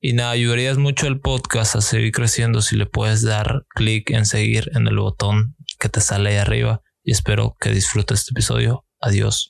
y nada, ayudarías mucho al podcast a seguir creciendo si le puedes dar clic en seguir en el botón que te sale ahí arriba. Y espero que disfrutes este episodio. Adiós.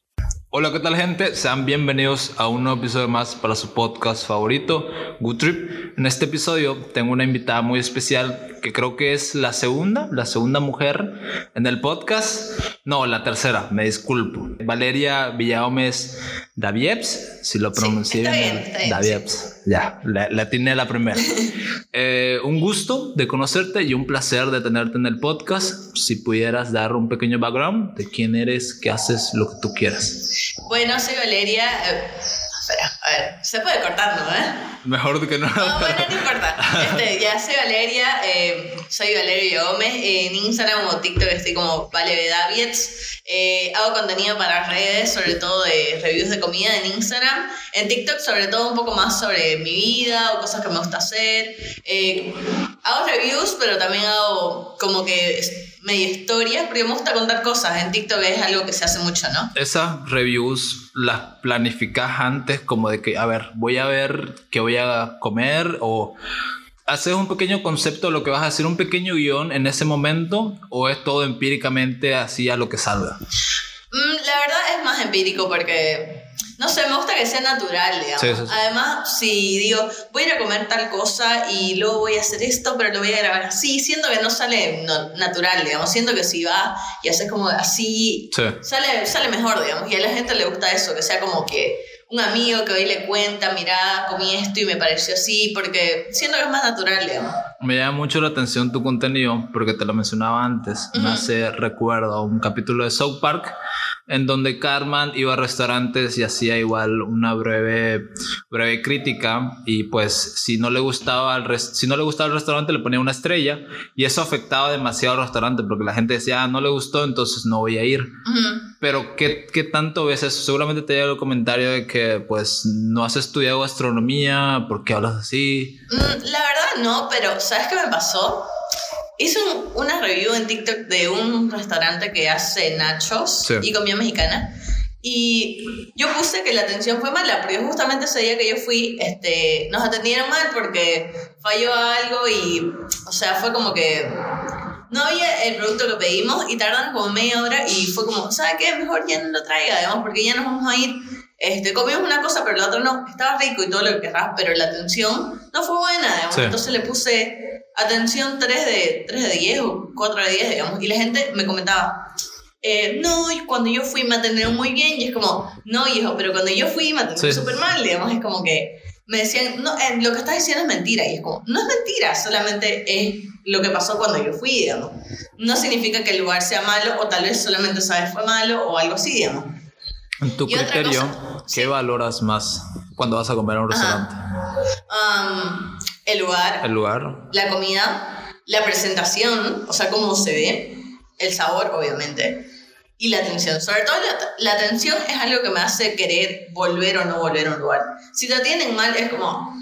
Hola, ¿qué tal gente? Sean bienvenidos a un nuevo episodio más para su podcast favorito, Good Trip. En este episodio tengo una invitada muy especial que creo que es la segunda, la segunda mujer en el podcast. No, la tercera, me disculpo. Valeria Villagómez Davieps, si lo pronuncié bien. Davieps, ya, la, tiene la primera. Eh, un gusto de conocerte y un placer de tenerte en el podcast. Si pudieras dar un pequeño background de quién eres, qué haces, lo que tú quieras. Bueno, soy Valeria. Ver, se puede cortar, ¿no? Eh? Mejor que no. No, bueno, no importa. Este, ya soy Valeria, eh, soy Valeria Gómez. en Instagram o TikTok estoy como Valevedaviets. Eh, hago contenido para redes, sobre todo de reviews de comida en Instagram. En TikTok, sobre todo un poco más sobre mi vida o cosas que me gusta hacer. Eh, hago reviews, pero también hago como que medio historias, porque me gusta contar cosas. En TikTok es algo que se hace mucho, ¿no? Esas reviews las planificas antes, como de que, a ver, voy a ver qué voy a comer o haces un pequeño concepto de lo que vas a hacer, un pequeño guion en ese momento o es todo empíricamente así a lo que salga? Mm, la verdad es más empírico porque no sé, me gusta que sea natural, digamos. Además, si digo, voy a ir a comer tal cosa y luego voy a hacer esto, pero lo voy a grabar así, siento que no sale natural, digamos. Siento que si va y haces como así, sale, sale mejor, digamos. Y a la gente le gusta eso, que sea como que un amigo que hoy le cuenta, mira, comí esto y me pareció así, porque siento que es más natural, digamos. Me llama mucho la atención tu contenido, porque te lo mencionaba antes. Me hace recuerdo a un capítulo de South Park en donde Carman iba a restaurantes y hacía igual una breve, breve crítica y pues si no le gustaba el si no le gustaba el restaurante le ponía una estrella y eso afectaba demasiado al restaurante porque la gente decía ah, no le gustó entonces no voy a ir pero ¿qué, ¿qué, tanto ves eso? seguramente te llega el comentario de que pues no has estudiado gastronomía ¿por qué hablas así? Mm, la verdad no pero ¿sabes qué me pasó? Hice una review en TikTok de un restaurante que hace nachos y comida mexicana. Y yo puse que la atención fue mala, porque justamente ese día que yo fui, este, nos atendieron mal porque falló algo y, o sea, fue como que no había el producto que pedimos y tardaron como media hora y fue como, ¿sabes qué? Mejor ya no lo traiga, digamos, porque ya nos vamos a ir. Este, comimos una cosa, pero la otra no. Estaba rico y todo lo que querrás, pero la atención no fue buena, digamos. Entonces le puse atención 3 de, 3 de 10 o 4 de 10, digamos. Y la gente me comentaba, eh, no, cuando yo fui me atendieron muy bien. Y es como, no, hijo, pero cuando yo fui me atendieron súper mal, digamos. Es como que me decían, no, eh, lo que estás diciendo es mentira. Y es como, no es mentira, solamente es lo que pasó cuando yo fui, digamos. No significa que el lugar sea malo o tal vez solamente esa vez fue malo o algo así, digamos. En tu criterio, ¿qué valoras más cuando vas a comer a un restaurante? Um, el lugar. El lugar. La comida, la presentación, o sea, cómo se ve, el sabor, obviamente, y la atención. Sobre todo la, atención es algo que me hace querer volver o no volver a un lugar. Si te atienden mal, es como,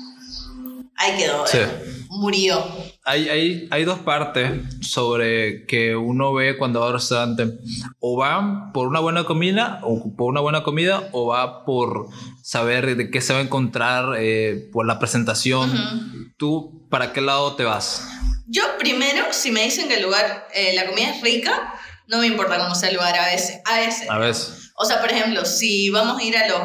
ahí quedó, eh, murió. Hay, hay, hay, dos partes sobre que uno ve cuando va a un restaurante. O va por una buena comida, o por una buena comida, o va por saber de qué se va a encontrar, eh, por la presentación. ¿Tú para qué lado te vas? Yo primero, si me dicen que el lugar, eh, la comida es rica, no me importa cómo sea el lugar a veces. A veces. A veces. O sea, por ejemplo, si vamos a ir a los,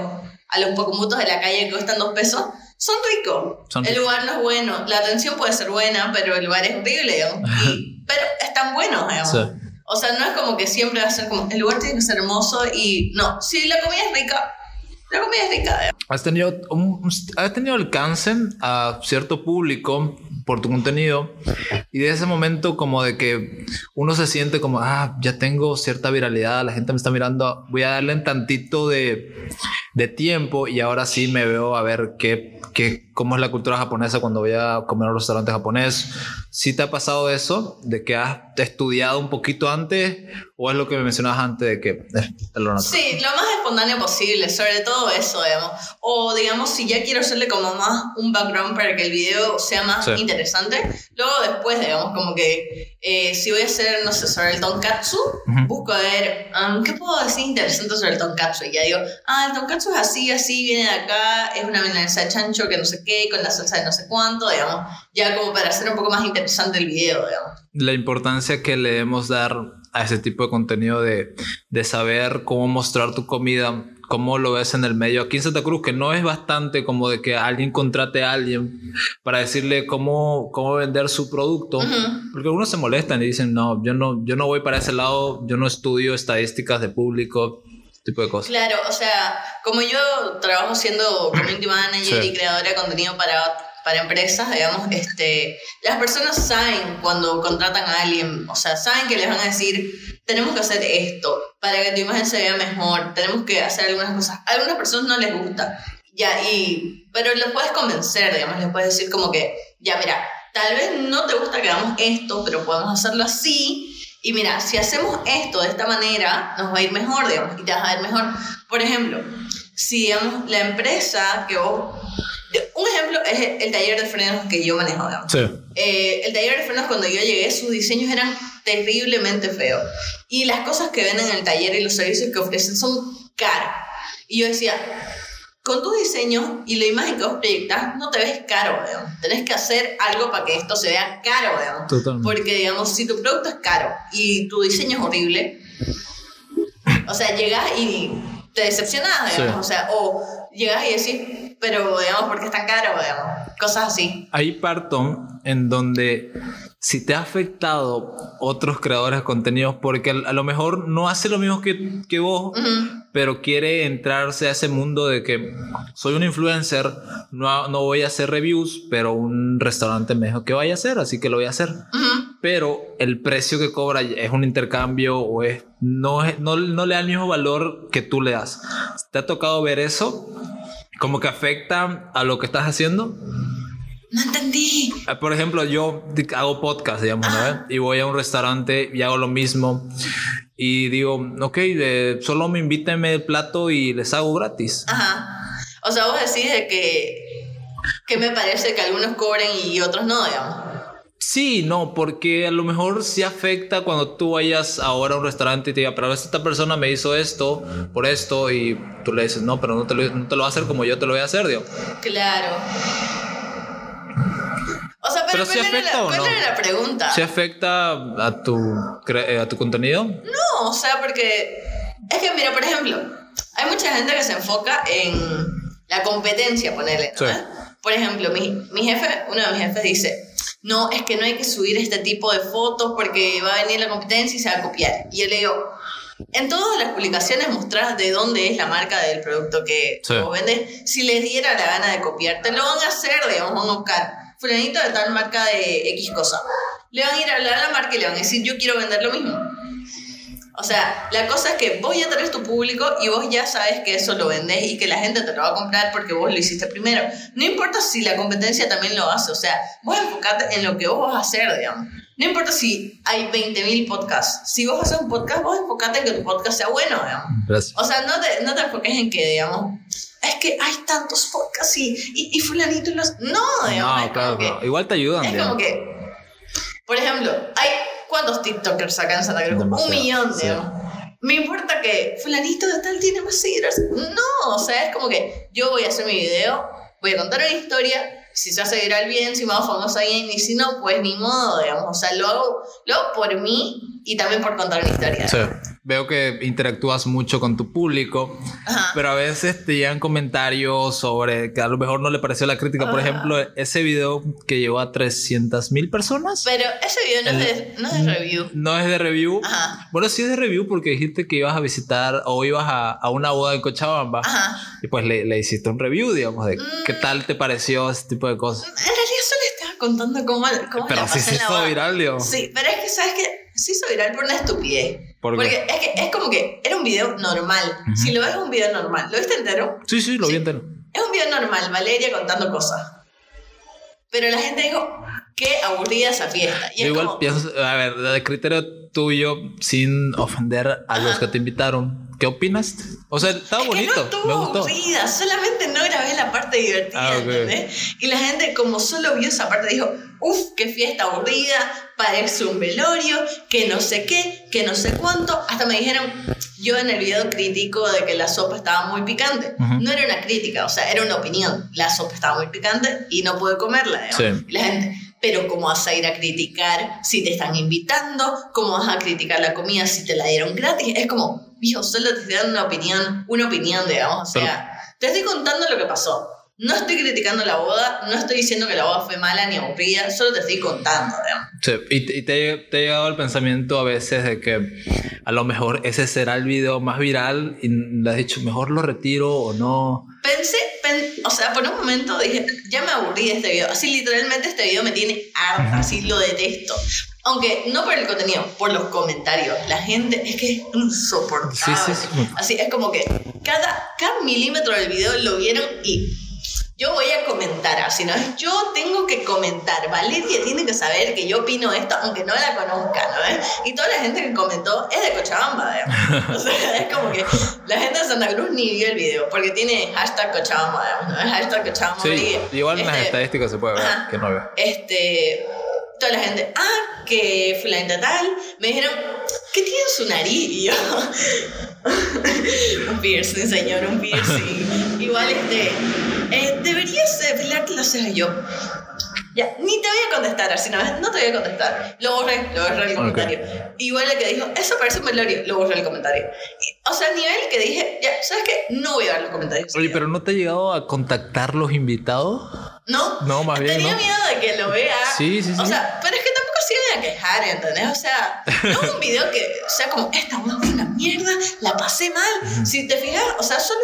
a los pocumutos de la calle que cuestan dos pesos, son ricos. el lugar no es bueno. La atención puede ser buena, pero el lugar es horrible. pero están buenos, digamos. O sea, no es como que siempre va a ser como, el lugar tiene que ser hermoso y no, si la comida es rica, la comida es rica. Has tenido, has tenido alcance a cierto público por tu contenido y de ese momento como de que uno se siente como, ah, ya tengo cierta viralidad, la gente me está mirando, voy a darle un tantito de, de tiempo y ahora sí me veo a ver qué, qué, cómo es la cultura japonesa cuando voy a comer a un restaurante japonés. ¿Sí te ha pasado eso? ¿De que has estudiado un poquito antes? ¿O es lo que me mencionabas antes de que eh, lo Sí, lo más espontáneo posible, sobre todo eso, digamos. O digamos, si ya quiero hacerle como más un background para que el video sea más interesante, luego después, digamos, como que eh, si voy a hacer, no sé, sobre el tonkatsu, busco a ver, um, ¿qué puedo decir interesante sobre el tonkatsu? Y ya digo, ah, el tonkatsu es así, así, viene de acá, es una milanesa de chancho que no sé qué, con la salsa de no sé cuánto, digamos, ya como para hacer un poco más interesante el video, digamos. La importancia que le debemos dar a ese tipo de contenido de, de saber cómo mostrar tu comida, cómo lo ves en el medio. Aquí en Santa Cruz, que no es bastante como de que alguien contrate a alguien para decirle cómo, cómo vender su producto, porque algunos se molestan y dicen, no, yo no, yo no voy para ese lado, yo no estudio estadísticas de público, tipo de cosas. Claro, o sea, como yo trabajo siendo community manager y creadora de contenido para, para empresas, digamos, este, las personas saben cuando contratan a alguien, o sea, saben que les van a decir, tenemos que hacer esto para que tu imagen se vea mejor, tenemos que hacer algunas cosas. A algunas personas no les gusta, ya, y, pero les puedes convencer, digamos, les puedes decir como que, ya, mira, tal vez no te gusta que hagamos esto, pero podemos hacerlo así y mira, si hacemos esto de esta manera, nos va a ir mejor, digamos, y te vas a ver mejor. Por ejemplo, si digamos, la empresa que vos... Un ejemplo es el taller de frenos que yo manejo, digamos. Sí. Eh, el taller de frenos cuando yo llegué, sus diseños eran terriblemente feos. Y las cosas que ven en el taller y los servicios que ofrecen son caros. Y yo decía, con tu diseño y la imagen que vos proyectas, no te ves caro, digamos. Tenés que hacer algo para que esto se vea caro, digamos. Totalmente. Porque, digamos, si tu producto es caro y tu diseño es horrible, o sea, llegas y te decepcionas, digamos. O sea, o llegas y decís, pero, digamos, ¿por qué es tan caro, digamos? Cosas así. Ahí parto en donde si te ha afectado otros creadores de contenidos, porque a lo mejor no hace lo mismo que, que vos, pero quiere entrarse a ese mundo de que soy un influencer, no, no voy a hacer reviews, pero un restaurante me dijo que vaya a hacer, así que lo voy a hacer. Pero el precio que cobra es un intercambio o es no, no, no le da el mismo valor que tú le das. ¿Te ha tocado ver eso? ¿Como que afecta a lo que estás haciendo? No entendí. Ah, por ejemplo, yo hago podcast, digamos, ¿no? Y voy a un restaurante y hago lo mismo. Y digo, ok, solo me invítenme el plato y les hago gratis. Ajá. O sea, vos decís de que, que me parece que algunos cobren y otros no, digamos. Sí, no, porque a lo mejor sí afecta cuando tú vayas ahora a un restaurante y te diga, pero esta persona me hizo esto por esto y tú le dices, no, pero no te lo, no te lo va a hacer como yo te lo voy a hacer, digo. Claro. Pero, pero afecta o no? la pregunta? ¿Se afecta a tu, eh, a tu contenido? No, o sea, porque es que, mira, por ejemplo, hay mucha gente que se enfoca en la competencia, ponerle. Por ejemplo, mi, mi jefe, uno de mis jefes dice, no, es que no hay que subir este tipo de fotos porque va a venir la competencia y se va a copiar. Y yo le digo, en todas las publicaciones mostrás de dónde es la marca del producto que vos vendes. Si les diera la gana de copiarte, lo van a hacer, digamos, van a buscar fulanito de tal marca de X cosa. Le van a ir a hablar a la marca y le van a decir, yo quiero vender lo mismo. O sea, la cosa es que vos ya tenés tu público y vos ya sabes que eso lo vendés y que la gente te lo va a comprar porque vos lo hiciste primero. No importa si la competencia también lo hace, o sea, vos enfocate en lo que vos vas a hacer, digamos. No importa si hay 20.000 podcasts. Si vos haces un podcast, vos enfocate en que tu podcast sea bueno, digamos. O sea, no te, no te enfoques en que, digamos, es que hay tantos podcasts y, y, fulanito los... No, digamos. No, claro, Igual te ayudan. Es como que, por ejemplo, hay ¿cuántos TikTokers sacan en Santa Cruz? Un millón, digamos. Me importa que fulanito de tal tiene más seguidores. No, o sea, es como que yo voy a hacer mi video, voy a contar una historia si se hace viral bien, si me hago famosa bien, y si no, pues ni modo, digamos. O sea, lo hago, lo hago por mí y también por contar una historia. Sí. Veo que interactúas mucho con tu público, pero a veces te llegan comentarios sobre que a lo mejor no le pareció la crítica. Por ejemplo, ese video que llegó a 300 mil personas. Pero ese video no, es de, no, es de, review. No es de review. Ajá. Bueno, sí es de review porque dijiste que ibas a visitar o ibas a, a una boda en Cochabamba. Ajá. Y pues le, le, hiciste un review, digamos, de qué mm. tal te pareció ese tipo de cosas. En realidad solo estaba contando cómo, cómo pero sí se hizo viral, digamos. Sí, pero es que, ¿sabes qué? se hizo viral por una estupidez. Porque es, que, es como que era un video normal. Si lo ves, un video normal. ¿Lo viste entero? Sí, sí, lo vi entero. Es un video normal, Valeria contando cosas. Pero la gente dijo, qué aburrida esa fiesta. Y igual piensas, a ver, de criterio tuyo, sin ofender a los que te invitaron, ¿qué opinas? O sea, estaba bonito. no me gustó. aburrida, solamente no grabé la parte divertida, ah, Y la gente, como solo vio esa parte, dijo, uff, qué fiesta aburrida, parece un velorio, que no sé qué, que no sé cuánto. Hasta me dijeron, yo en el video crítico de que la sopa estaba muy picante. No era una crítica, o sea, era una opinión. La sopa estaba muy picante y no pude comerla. Sí. Y la gente, pero ¿cómo vas a ir a criticar si te están invitando? ¿Cómo vas a criticar la comida si te la dieron gratis? Es como, yo solo te estoy dando una opinión, una opinión, digamos. O sea, te estoy contando lo que pasó. No estoy criticando la boda, no estoy diciendo que la boda fue mala ni aburrida, solo te estoy contando, digamos. Sí, y, te, te, ha llegado el pensamiento a veces de que a lo mejor ese será el video más viral y le has dicho, mejor lo retiro o no. Pensé, o sea, por un momento dije, ya me aburrí de este video. Así literalmente este video me tiene harta, así lo detesto. Aunque no por el contenido, por los comentarios. La gente es que es insoportable. Sí, sí, sí. Así es como que cada, cada milímetro del video lo vieron y yo voy a comentar, así no es, yo tengo que comentar, Valeria tiene que saber que yo opino esto, aunque no la conozca, ¿no Y toda la gente que comentó es de Cochabamba, O sea, es como que la gente de Santa Cruz ni vio el video, porque tiene hashtag Cochabamba, ¿no? Hashtag Cochabamba. Sí, igual en las este, estadísticas se puede ver que no veo. Este, toda la gente, ah, que fulanita tal, me dijeron, ¿qué tiene su nariz? un piercing, señor, un piercing. Igual este eh, deberías depilarte las cejas. yo, ya, ni te voy a contestar, así no, no te voy a contestar. Lo borré, lo borré el comentario. Igual el que dijo, eso parece un velorio, lo borré el comentario. o sea, a nivel que dije, ya, ¿sabes qué? No voy a ver los comentarios. Oye, pero ¿no te ha llegado a contactar los invitados? No. No, más bien. Tenía miedo de que lo vea. Sí, sí, sí. O sea, pero es que tampoco se iban a quejar, ¿entendés? O sea, no un video que sea como, esta fue una mierda, la pasé mal. Si te fijas, o sea, solo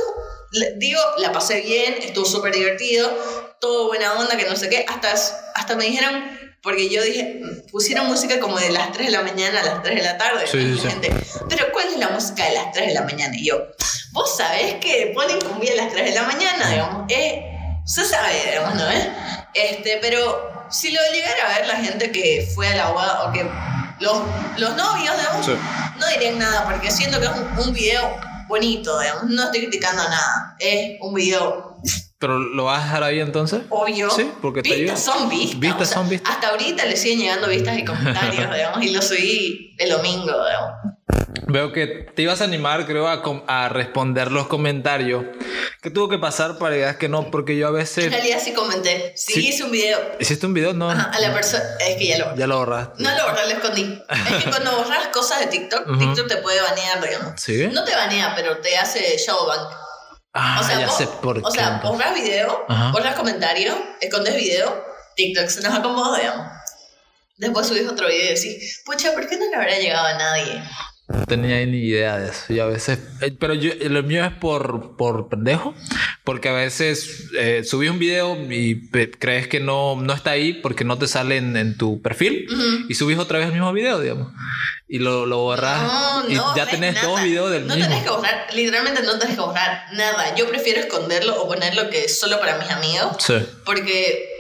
digo, la pasé bien, estuvo súper divertido, todo buena onda, que no sé qué, hasta, hasta me dijeron, porque yo dije, pusieron música como de las 3 de la mañana a las 3 de la tarde. Sí, sí, gente, pero ¿cuál es la música de las 3 de la mañana? Y yo, vos sabés que ponen cumbia a las 3 de la mañana, digamos, eh, se sabe, digamos, ¿no? Eh? Este, pero si lo llegara a ver la gente que fue a la boda o que los, los novios, digamos, no dirían nada, porque siento que es un, un video bonito, digamos. No estoy criticando nada. Es un video. ¿Pero lo vas a dejar ahí entonces? Obvio. Sí, porque te Vistas son vistas. Vistas son vistas. Hasta ahorita le siguen llegando vistas y comentarios, digamos. Y lo subí el domingo, digamos. Veo que te ibas a animar, creo, a, a, responder los comentarios. ¿Qué tuvo que pasar para que que no? Porque yo a veces. En realidad sí comenté. Sí, hice un video. ¿Hiciste un video? No. a la persona. Es que ya lo borré. Ya lo borraste. No lo borré, lo escondí. es que cuando borras cosas de TikTok, TikTok te puede banear, digamos. Sí. No te banea, pero te hace shadowban. Ah, o sea, ya sé por O sea, borras video, borras comentario, escondes video, TikTok se nos acomoda, digamos. Después subís otro video y decís, pucha, ¿por qué no le habrá llegado a nadie? No tenía ni idea de eso. Y a veces. Eh, pero yo, lo mío es por, por pendejo. Porque a veces eh, subís un video y crees que no, no está ahí porque no te sale en, tu perfil. Y subís otra vez el mismo video, digamos. Y lo, lo borras. y ya tenés dos videos del mismo. No tenés que borrar. Literalmente no tenés que borrar nada. Yo prefiero esconderlo o ponerlo que es solo para mis amigos. Sí. Porque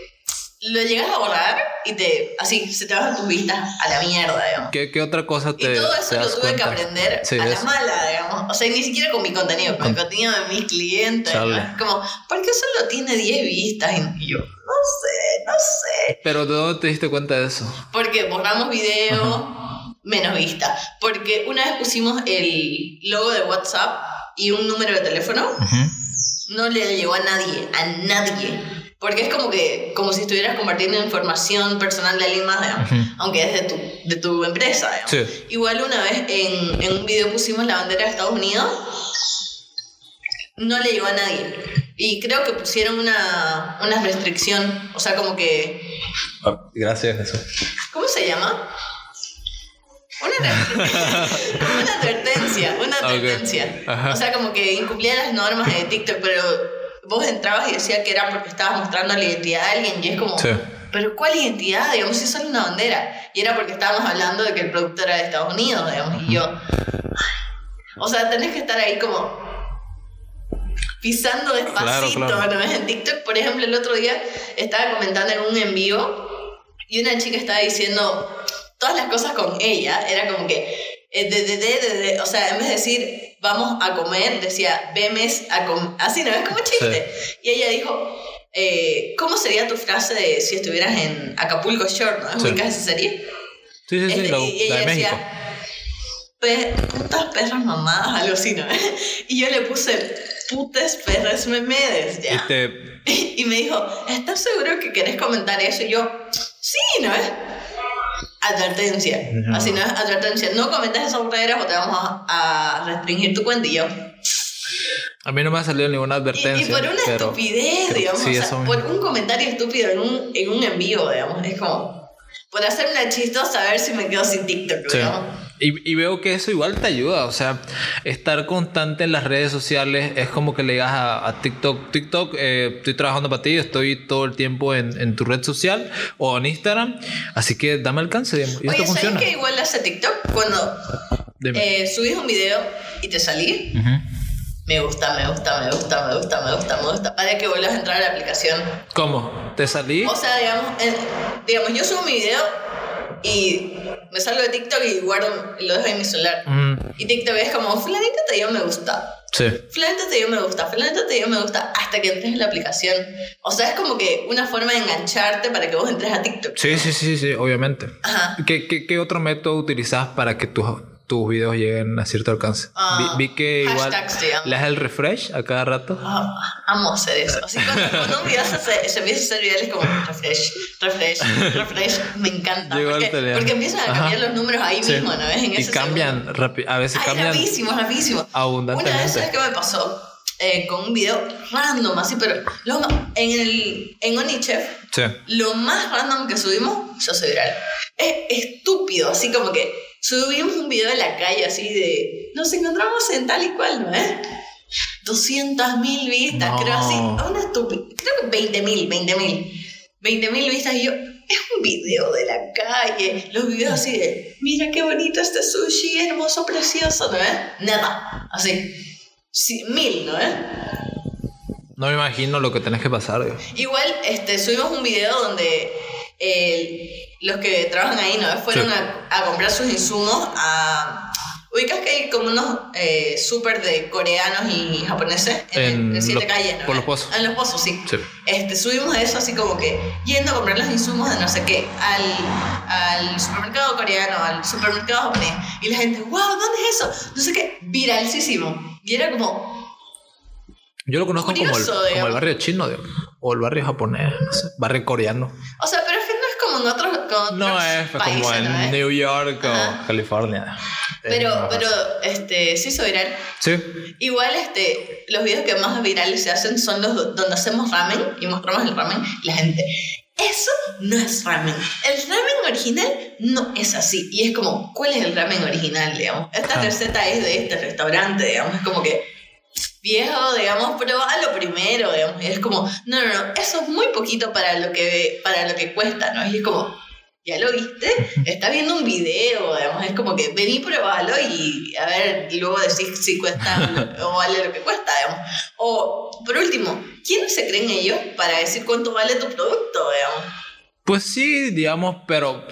lo llegas a borrar y te así se te bajan tus vistas a la mierda, digamos. ¿Qué, qué otra cosa te Y todo eso lo tuve que aprender a la mala, digamos. O sea, ni siquiera con mi contenido, con el contenido de mis clientes. Como, ¿por qué solo tiene 10 vistas? Y yo, no sé, no sé. Pero ¿de dónde te diste cuenta de eso? Porque borramos video, menos vistas. Porque una vez pusimos el logo de WhatsApp y un número de teléfono, no le llegó a nadie, a nadie. Porque es como que, como si estuvieras compartiendo información personal de alguien más, aunque es de tu, de tu empresa. Igual una vez en, en un video pusimos la bandera de Estados Unidos, no le llegó a nadie. Y creo que pusieron una, una restricción, o sea, como que... Ah, gracias, eso. ¿Cómo se llama? Una, una advertencia, una advertencia. O sea, como que incumplía las normas de TikTok, pero vos entrabas y decías que era porque estabas mostrando la identidad de alguien y es como, pero ¿cuál identidad? Digamos, si es solo una bandera. Y era porque estábamos hablando de que el productor era de Estados Unidos, digamos, y yo... O sea, tenés que estar ahí como pisando despacito, ¿no En TikTok, por ejemplo, el otro día estaba comentando en un envío y una chica estaba diciendo todas las cosas con ella, era como que eh, de, de, de, o sea, en vez de decir vamos a comer, decía vemes a comer, así, ¿no? Es como chiste. Y ella dijo, eh, ¿cómo sería tu frase de si estuvieras en Acapulco Shore, ¿no? ¿Es sí. esa serie? Sí, sí, sí, este, y ella decía, putas perras mamadas, algo así, ¿no? y yo le puse, putas perras memedes, ya. Este... Y me dijo, ¿estás seguro que querés comentar eso? Y yo, sí, ¿no? Advertencia. Así no es advertencia. No comentes esas barreras o te vamos a, restringir tu yo. A mí no me ha salido ninguna advertencia. Y, por una estupidez, digamos. o sea, por un comentario estúpido en un, en un envío, digamos. Es como. Por hacer una chistosa a ver si me quedo sin TikTok, digamos. Y, veo que eso igual te ayuda, o sea, estar constante en las redes sociales es como que le digas a, TikTok, TikTok, eh, estoy trabajando para ti, estoy todo el tiempo en, tu red social o en Instagram, así que dame alcance. Y Oye, esto ¿sabes que igual hace TikTok? Cuando eh, subís un video y te salís, me gusta, me gusta, me gusta, me gusta, me gusta, me gusta, para que vuelvas a entrar a la aplicación. ¿Cómo? ¿Te salí? O sea, digamos, digamos yo subo mi video y me salgo de TikTok y guardo, lo dejo en mi celular. Mm. Y TikTok es como, fulanita te dio me gusta. Sí. Fulanita te dio me gusta, fulanita te dio me gusta, hasta que entres en la aplicación. O sea, es como que una forma de engancharte para que vos entres a TikTok. Sí, sí, sí, sí, obviamente. Ajá. ¿Qué, qué, qué otro método utilizas para que tus tus videos lleguen a cierto alcance. Ah, vi, que igual le das el refresh a cada rato. Ah, amo hacer eso. Así cuando, cuando un video se, se, empieza a hacer virales como refresh, refresh, refresh, me encanta. porque, porque, empiezan a cambiar los números ahí mismo, ¿no ves? En y cambian, a veces cambian. Rapidísimo, rapidísimo. Abundantemente. Una vez, ¿sabes qué me pasó? Eh, con un video random, así, pero en, el, en Onichef, sí. lo más random que subimos se hace viral. Es estúpido, así como que subimos un video de la calle así de, nos encontramos en tal y cual, ¿no es? 200 mil vistas, creo así, una estúpida, creo que 20 mil, 20 mil. 20 mil vistas y yo, es un video de la calle, los videos así de, mira qué bonito este sushi, hermoso, precioso, ¿no es? Nada, así, sí, mil, ¿no es? No me imagino lo que tenés que pasar. Igual, este, subimos un video donde los que trabajan ahí, ¿no? Fueron a, comprar sus insumos a... Ubicas que hay como unos eh, súper de coreanos y japoneses en, siete calles, ¿no? Por los pozos. En los pozos, sí. Este, subimos a eso así como que yendo a comprar los insumos de no sé qué al, al supermercado coreano, al supermercado japonés. Y la gente, wow, ¿dónde es eso? No sé qué, viralísimo. Y era como, yo lo conozco como, el, como el barrio chino o el barrio japonés, no sé, barrio coreano. O sea, pero es que no es como en otros, no es como en New York o California. Pero, pero este, sí hizo viral. Sí. Igual este, los videos que más virales se hacen son los donde hacemos ramen y mostramos el ramen y la gente. Eso no es ramen. El ramen original no es así. Y es como, ¿cuál es el ramen original, digamos? Esta receta es de este restaurante, digamos. Es como que viejo, digamos, lo primero, digamos. Y es como, no, no, no, eso es muy poquito para lo que, para lo que cuesta, ¿no? Y es como, ¿ya lo viste? Está viendo un video, digamos. Es como que vení, probalo y a ver, y luego decís si cuesta o vale lo que cuesta, digamos. O, por último, ¿quién se creen ellos para decir cuánto vale tu producto, digamos? Pues sí, digamos, pero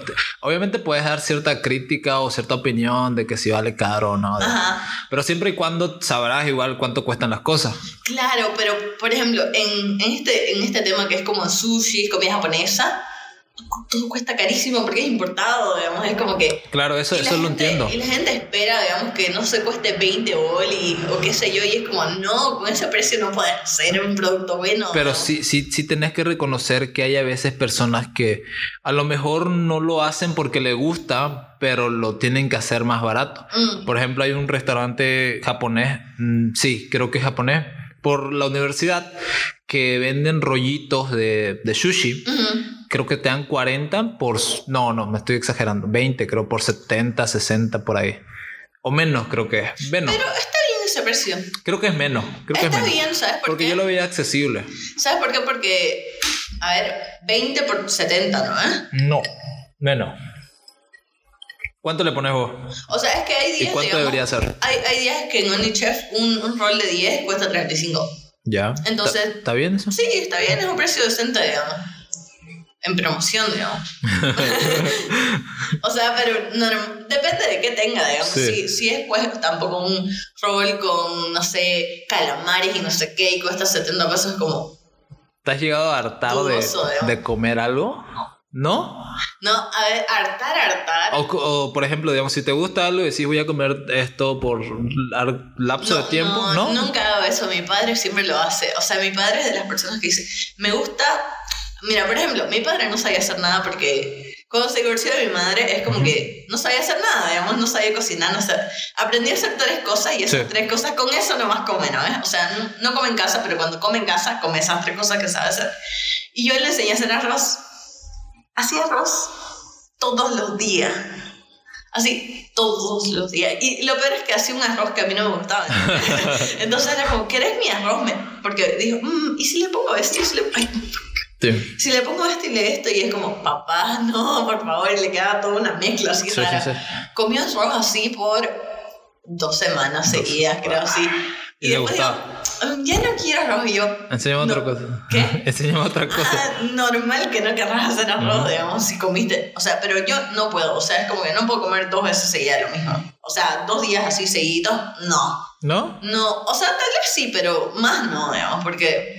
obviamente puedes dar cierta crítica o cierta opinión de que si vale caro o no. Pero siempre y cuando sabrás igual cuánto cuestan las cosas. Claro, pero por ejemplo, en, este, en este tema que es como sushi, comida japonesa, todo cuesta carísimo porque es importado, digamos, es como que... Claro, eso, eso lo entiendo. Y la gente espera, digamos, que no se cueste 20 bolis o qué sé yo, y es como, no, con ese precio no puedes hacer un producto bueno. Pero sí, sí, sí tenés que reconocer que hay a veces personas que a lo mejor no lo hacen porque les gusta, pero lo tienen que hacer más barato. Mm. Por ejemplo, hay un restaurante japonés, mm, sí, creo que es japonés, por la universidad, que venden rollitos de, de sushi creo que te dan 40 por... No, no, me estoy exagerando. 20 creo por 70, 60 por ahí. O menos creo que es. Menos. Pero está bien ese precio. Creo que es menos. Creo está que es bien, ¿sabes por Porque yo lo veía accesible. ¿Sabes por qué? Porque, a ver, 20 por 70, ¿no? Eh? No, menos. ¿Cuánto le pones vos? O sea, es que hay días. ¿Y cuánto debería ser? Hay, hay días que en OnlyChef un, un rol de 10 cuesta 35. Ya. Entonces. ¿Está bien eso? Sí, está bien, es un precio decente, digamos en promoción, digamos. o sea, pero depende de qué tenga, digamos. Si, si es pues tampoco un roll con, no sé, calamares y no sé qué y cuesta 70 pesos, como... ¿Te has llegado a hartar de, de, comer algo? ¿No? No, a ver, hartar, hartar. O, por ejemplo, digamos, si te gusta algo y decís voy a comer esto por lapso de tiempo, ¿no? Nunca hago eso, mi padre siempre lo hace. O sea, mi padre es de las personas que dice, me gusta Mira, por ejemplo, mi padre no sabía hacer nada porque cuando se divorció de mi madre es como que no sabía hacer nada, digamos, no sabía cocinar, no sabía. Aprendí a hacer tres cosas y esas tres cosas con eso nomás come, ¿no? O sea, no, come en casa, pero cuando come en casa come esas tres cosas que sabe hacer. Y yo le enseñé a hacer arroz. Hacía arroz todos los días. Así, todos los días. Y lo peor es que hacía un arroz que a mí no me gustaba. Entonces era como, ¿querés mi arroz? Porque dijo, mm, ¿y si le pongo esto? ¿Y si le... Si le pongo esto y le esto y es como, papá, no, por favor, y le queda toda una mezcla así sí, Comió arroz así por dos semanas seguidas, creo así. Y, después digo, mm, ya no quiero arroz. Y yo, enséñame otra cosa. ¿Qué? enséñame otra cosa. Ah, normal que no querrás hacer arroz, digamos, si comiste. O sea, pero yo no puedo. O sea, es como que no puedo comer dos veces seguidas lo mismo. O sea, dos días así seguidos, no. ¿No? No. O sea, tal vez sí, pero más no, digamos, porque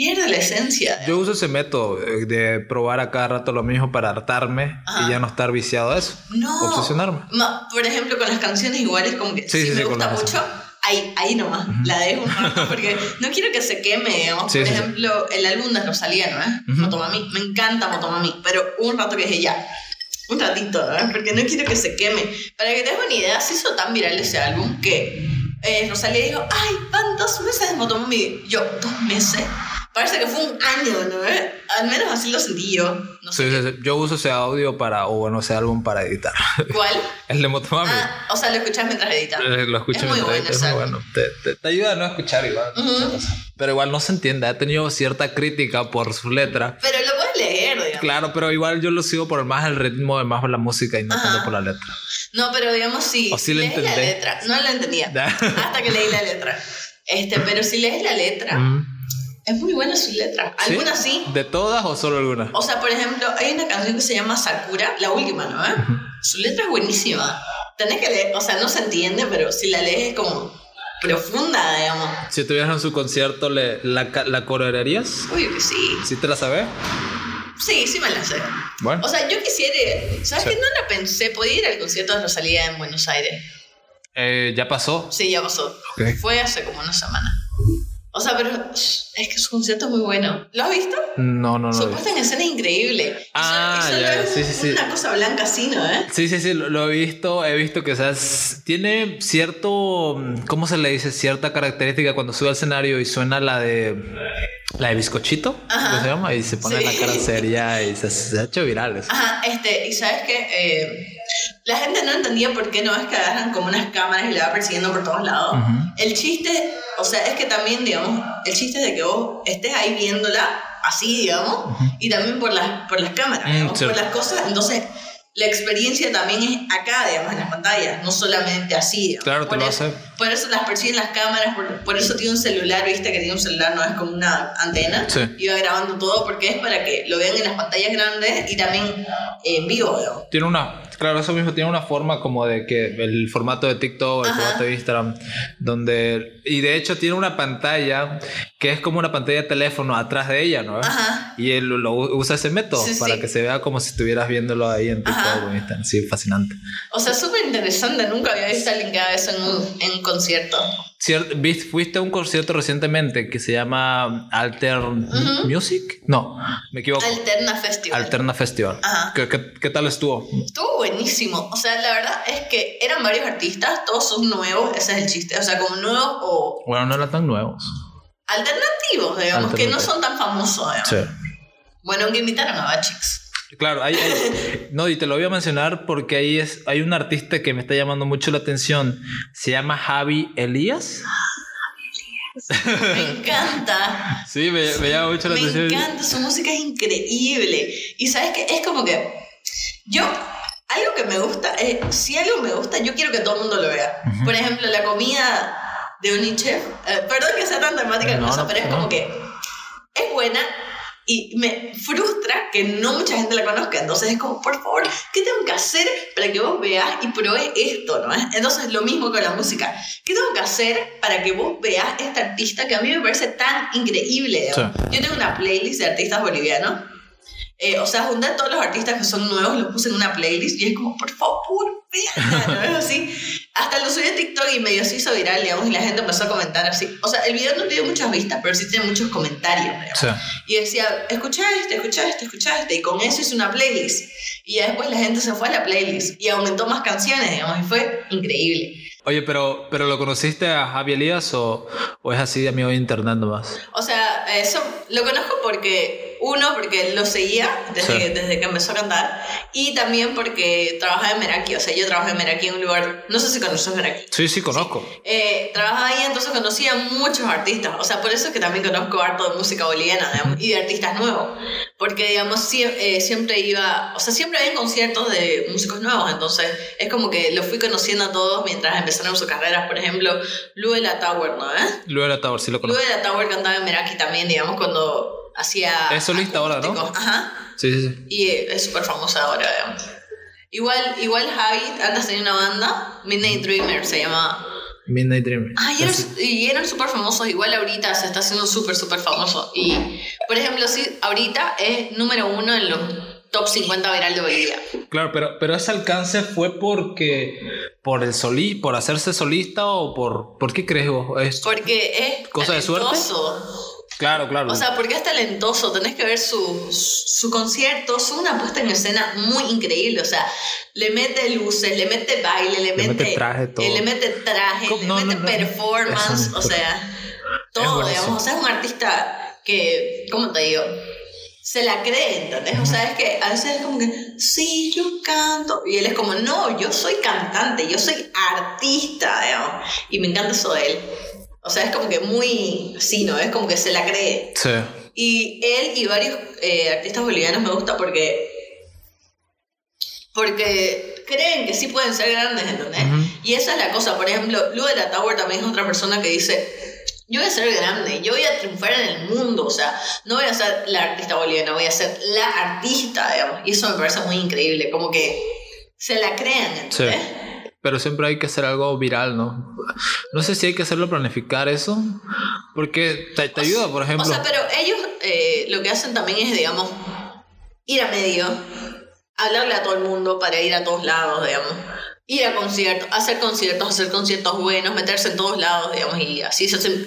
pierde la esencia. Yo uso ese método de probar a cada rato lo mismo para hartarme y ya no estar viciado a eso. No. Obsesionarme. por ejemplo, con las canciones iguales, como que si me gusta mucho, ahí, ahí nomás, la dejo rato porque no quiero que se queme, digamos. por ejemplo, el álbum de Rosalía, ¿no? ¿Eh? Motomami, me encanta Motomami, pero un rato que dije ya. Un ratito, ¿no? Porque no quiero que se queme. Para que te hagas una idea, se hizo tan viral ese álbum que eh, Rosalía dijo, ay, van dos meses de Motomami. Yo, ¿dos meses? Parece que fue un año, ¿no? Al menos así lo sentí yo. No sé sí, sí, Yo uso ese audio para, o bueno, ese álbum para editar. ¿Cuál? El de Motomami. Ah, o sea, lo escuchas mientras editas. Eh, lo escucho es mientras editas. Es muy bueno. Te, te, ayuda a no escuchar igual. Pero igual no se entiende. Ha tenido cierta crítica por su letra. Pero lo puedes leer, digamos. Claro, pero igual yo lo sigo por más el ritmo, de más por la música y no tanto por la letra. No, pero digamos sí. O sí lees la letra. No la entendía. hasta que leí la letra. Este, pero si lees la letra. Es muy buena su letra. Algunas sí. ¿De todas o solo algunas? O sea, por ejemplo, hay una canción que se llama Sakura, la última, ¿no? ¿Eh? Su letra es buenísima. Tenés que leer, o sea, no se entiende, pero si la lees es como profunda, digamos. Si estuvieras en su concierto, ¿le, la, ¿la corearías? Uy, que sí. ¿Sí te la sabes? Sí, sí me la sé. Bueno. O sea, yo quisiera. ¿Sabes qué? No la pensé. Podía ir al concierto de Rosalía en Buenos Aires. Eh, ¿Ya pasó? Sí, ya pasó. Fue hace como una semana. O sea, pero es que su concierto es muy bueno. ¿Lo has visto? No, no, no. Su puesta en escena increíble. Ah, ya, sí, sí, sí. Una cosa blanca así, ¿no? ¿Eh? Sí, sí, sí, lo, he visto. He visto que, o sea, tiene cierto. ¿Cómo se le dice? Cierta característica cuando sube al escenario y suena la de. La de bizcochito, ¿cómo se llama? Y se pone la cara seria y se, ha hecho viral eso. Ajá, este, y sabes que eh, la gente no entendía por qué no es que agarran como unas cámaras y le va persiguiendo por todos lados. El chiste, o sea, es que también, digamos, el chiste es de que vos estés ahí viéndola así, digamos, y también por las, por las cámaras, mm, por las cosas. Entonces, la experiencia también es acá, digamos, en las pantallas, no solamente así. Claro, por te lo hace. Por eso las persiguen las cámaras, por, eso tiene un celular, viste que tiene un celular, no es como una antena. Sí. Y va grabando todo porque es para que lo vean en las pantallas grandes y también en vivo. Tiene una, claro, eso mismo tiene una forma como de que el formato de TikTok, el formato de Instagram, donde, y de hecho tiene una pantalla que es como una pantalla de teléfono atrás de ella, ¿no? Ajá. Y él lo, usa ese método para que se vea como si estuvieras viéndolo ahí en TikTok o Instagram. Sí, fascinante. O sea, súper interesante. Nunca había visto a alguien que haga eso en en concierto. ¿Fuiste a un concierto recientemente que se llama Alter Music? No, me equivoco. Alterna Festival. Alterna Festival. Ajá. ¿Qué, qué, tal estuvo? Estuvo buenísimo. O sea, la verdad es que eran varios artistas, todos son nuevos, ese es el chiste. O sea, como nuevos o... Bueno, no eran tan nuevos alternativos, digamos, que no son tan famosos. Sí. Bueno, que invitaron a Bachix. Claro, hay, no, y te lo voy a mencionar porque ahí es, hay un artista que me está llamando mucho la atención. Se llama Javi Elías. Me encanta. Sí, me, llama mucho la atención. Me encanta, su música es increíble. Y sabes que es como que yo, algo que me gusta, es, si algo me gusta, yo quiero que todo el mundo lo vea. Por ejemplo, la comida de un chef. Eh, perdón que sea tan temática no, pero es como que es buena y me frustra que no mucha gente la conozca. Entonces es como, por favor, ¿qué tengo que hacer para que vos veas y pruebes esto? ¿no? Entonces lo mismo con la música. ¿Qué tengo que hacer para que vos veas este artista que a mí me parece tan increíble? Yo tengo una playlist de artistas bolivianos eh, o sea, junté a todos los artistas que son nuevos, los puse en una playlist y es como, por favor, vean, ¿no es así? Hasta lo subí a TikTok y medio se hizo viral, digamos, y la gente empezó a comentar así. O sea, el video no tiene muchas vistas, pero sí tiene muchos comentarios, Y decía, escucha este, escucha este, escucha este, y con eso hice una playlist. Y después la gente se fue a la playlist y aumentó más canciones, digamos, y fue increíble. Oye, pero, pero ¿lo conociste a Javi Elías o, o es así de amigo de internet nomás? O sea, eso lo conozco porque uno, porque lo seguía desde, desde que empezó a cantar. Y también porque trabajaba en Meraki. O sea, yo trabajé en Meraki en un lugar. No sé si conoces Meraki. Sí, sí, conozco. Eh, trabajaba ahí, entonces conocía muchos artistas. O sea, por eso es que también conozco harto de música boliviana y de artistas nuevos. Porque, digamos, eh, siempre iba. O sea, siempre había conciertos de músicos nuevos. Entonces, es como que los fui conociendo a todos mientras empezaron sus carreras. Por ejemplo, Lue de la Tower, ¿no? ¿Eh? Lue de la Tower, sí lo conozco. Lue de la Tower cantaba en Meraki también, digamos, cuando hacía... Es solista ahora, ¿no? Ajá. Sí, sí, sí. Y es súper famosa ahora, digamos. Igual, igual Javi antes tenía una banda, Midnight Dreamer se llamaba. Midnight Dreamer. Ah, y eran, y eran súper famosos. Igual ahorita se está haciendo súper, súper famoso. Y, por ejemplo, sí, ahorita es número uno en los top 50 viral de Bolivia. Claro, pero, pero ese alcance fue porque por el soli, por hacerse solista o por ¿por qué crees vos? ¿Es porque es cosa de suerte. Claro, claro. O sea, porque es talentoso, tenés que ver su, su concierto, es una puesta en escena muy increíble, o sea, le mete luces, le mete baile, le, mete, traje, todo. le mete traje, le mete performance, o sea, todo, digamos, o sea, es un artista que, ¿cómo te digo? se la cree, ¿entendés? O sea, es que a veces es como que, sí, yo canto. Y él es como, no, yo soy cantante, yo soy artista, digamos. Y me encanta eso de él. O sea, es como que muy, sí, ¿no? Es como que se la cree. Sí. Y él y varios eh, artistas bolivianos me gusta porque porque creen que sí pueden ser grandes, ¿entendés? Y esa es la cosa. Por ejemplo, Lu de la Tower también es otra persona que dice, yo voy a ser grande, yo voy a triunfar en el mundo, o sea, no voy a ser la artista boliviana, voy a ser la artista, digamos. Y eso me parece muy increíble, como que se la crean, ¿entendés? Sí. Pero siempre hay que hacer algo viral, ¿no? No sé si hay que hacerlo planificar eso, porque te, ayuda, por ejemplo. O sea, pero ellos eh, lo que hacen también es, digamos, ir a medio, hablarle a todo el mundo para ir a todos lados, digamos. Ir a conciertos, hacer conciertos, hacer conciertos buenos, meterse en todos lados, digamos, y así se hacen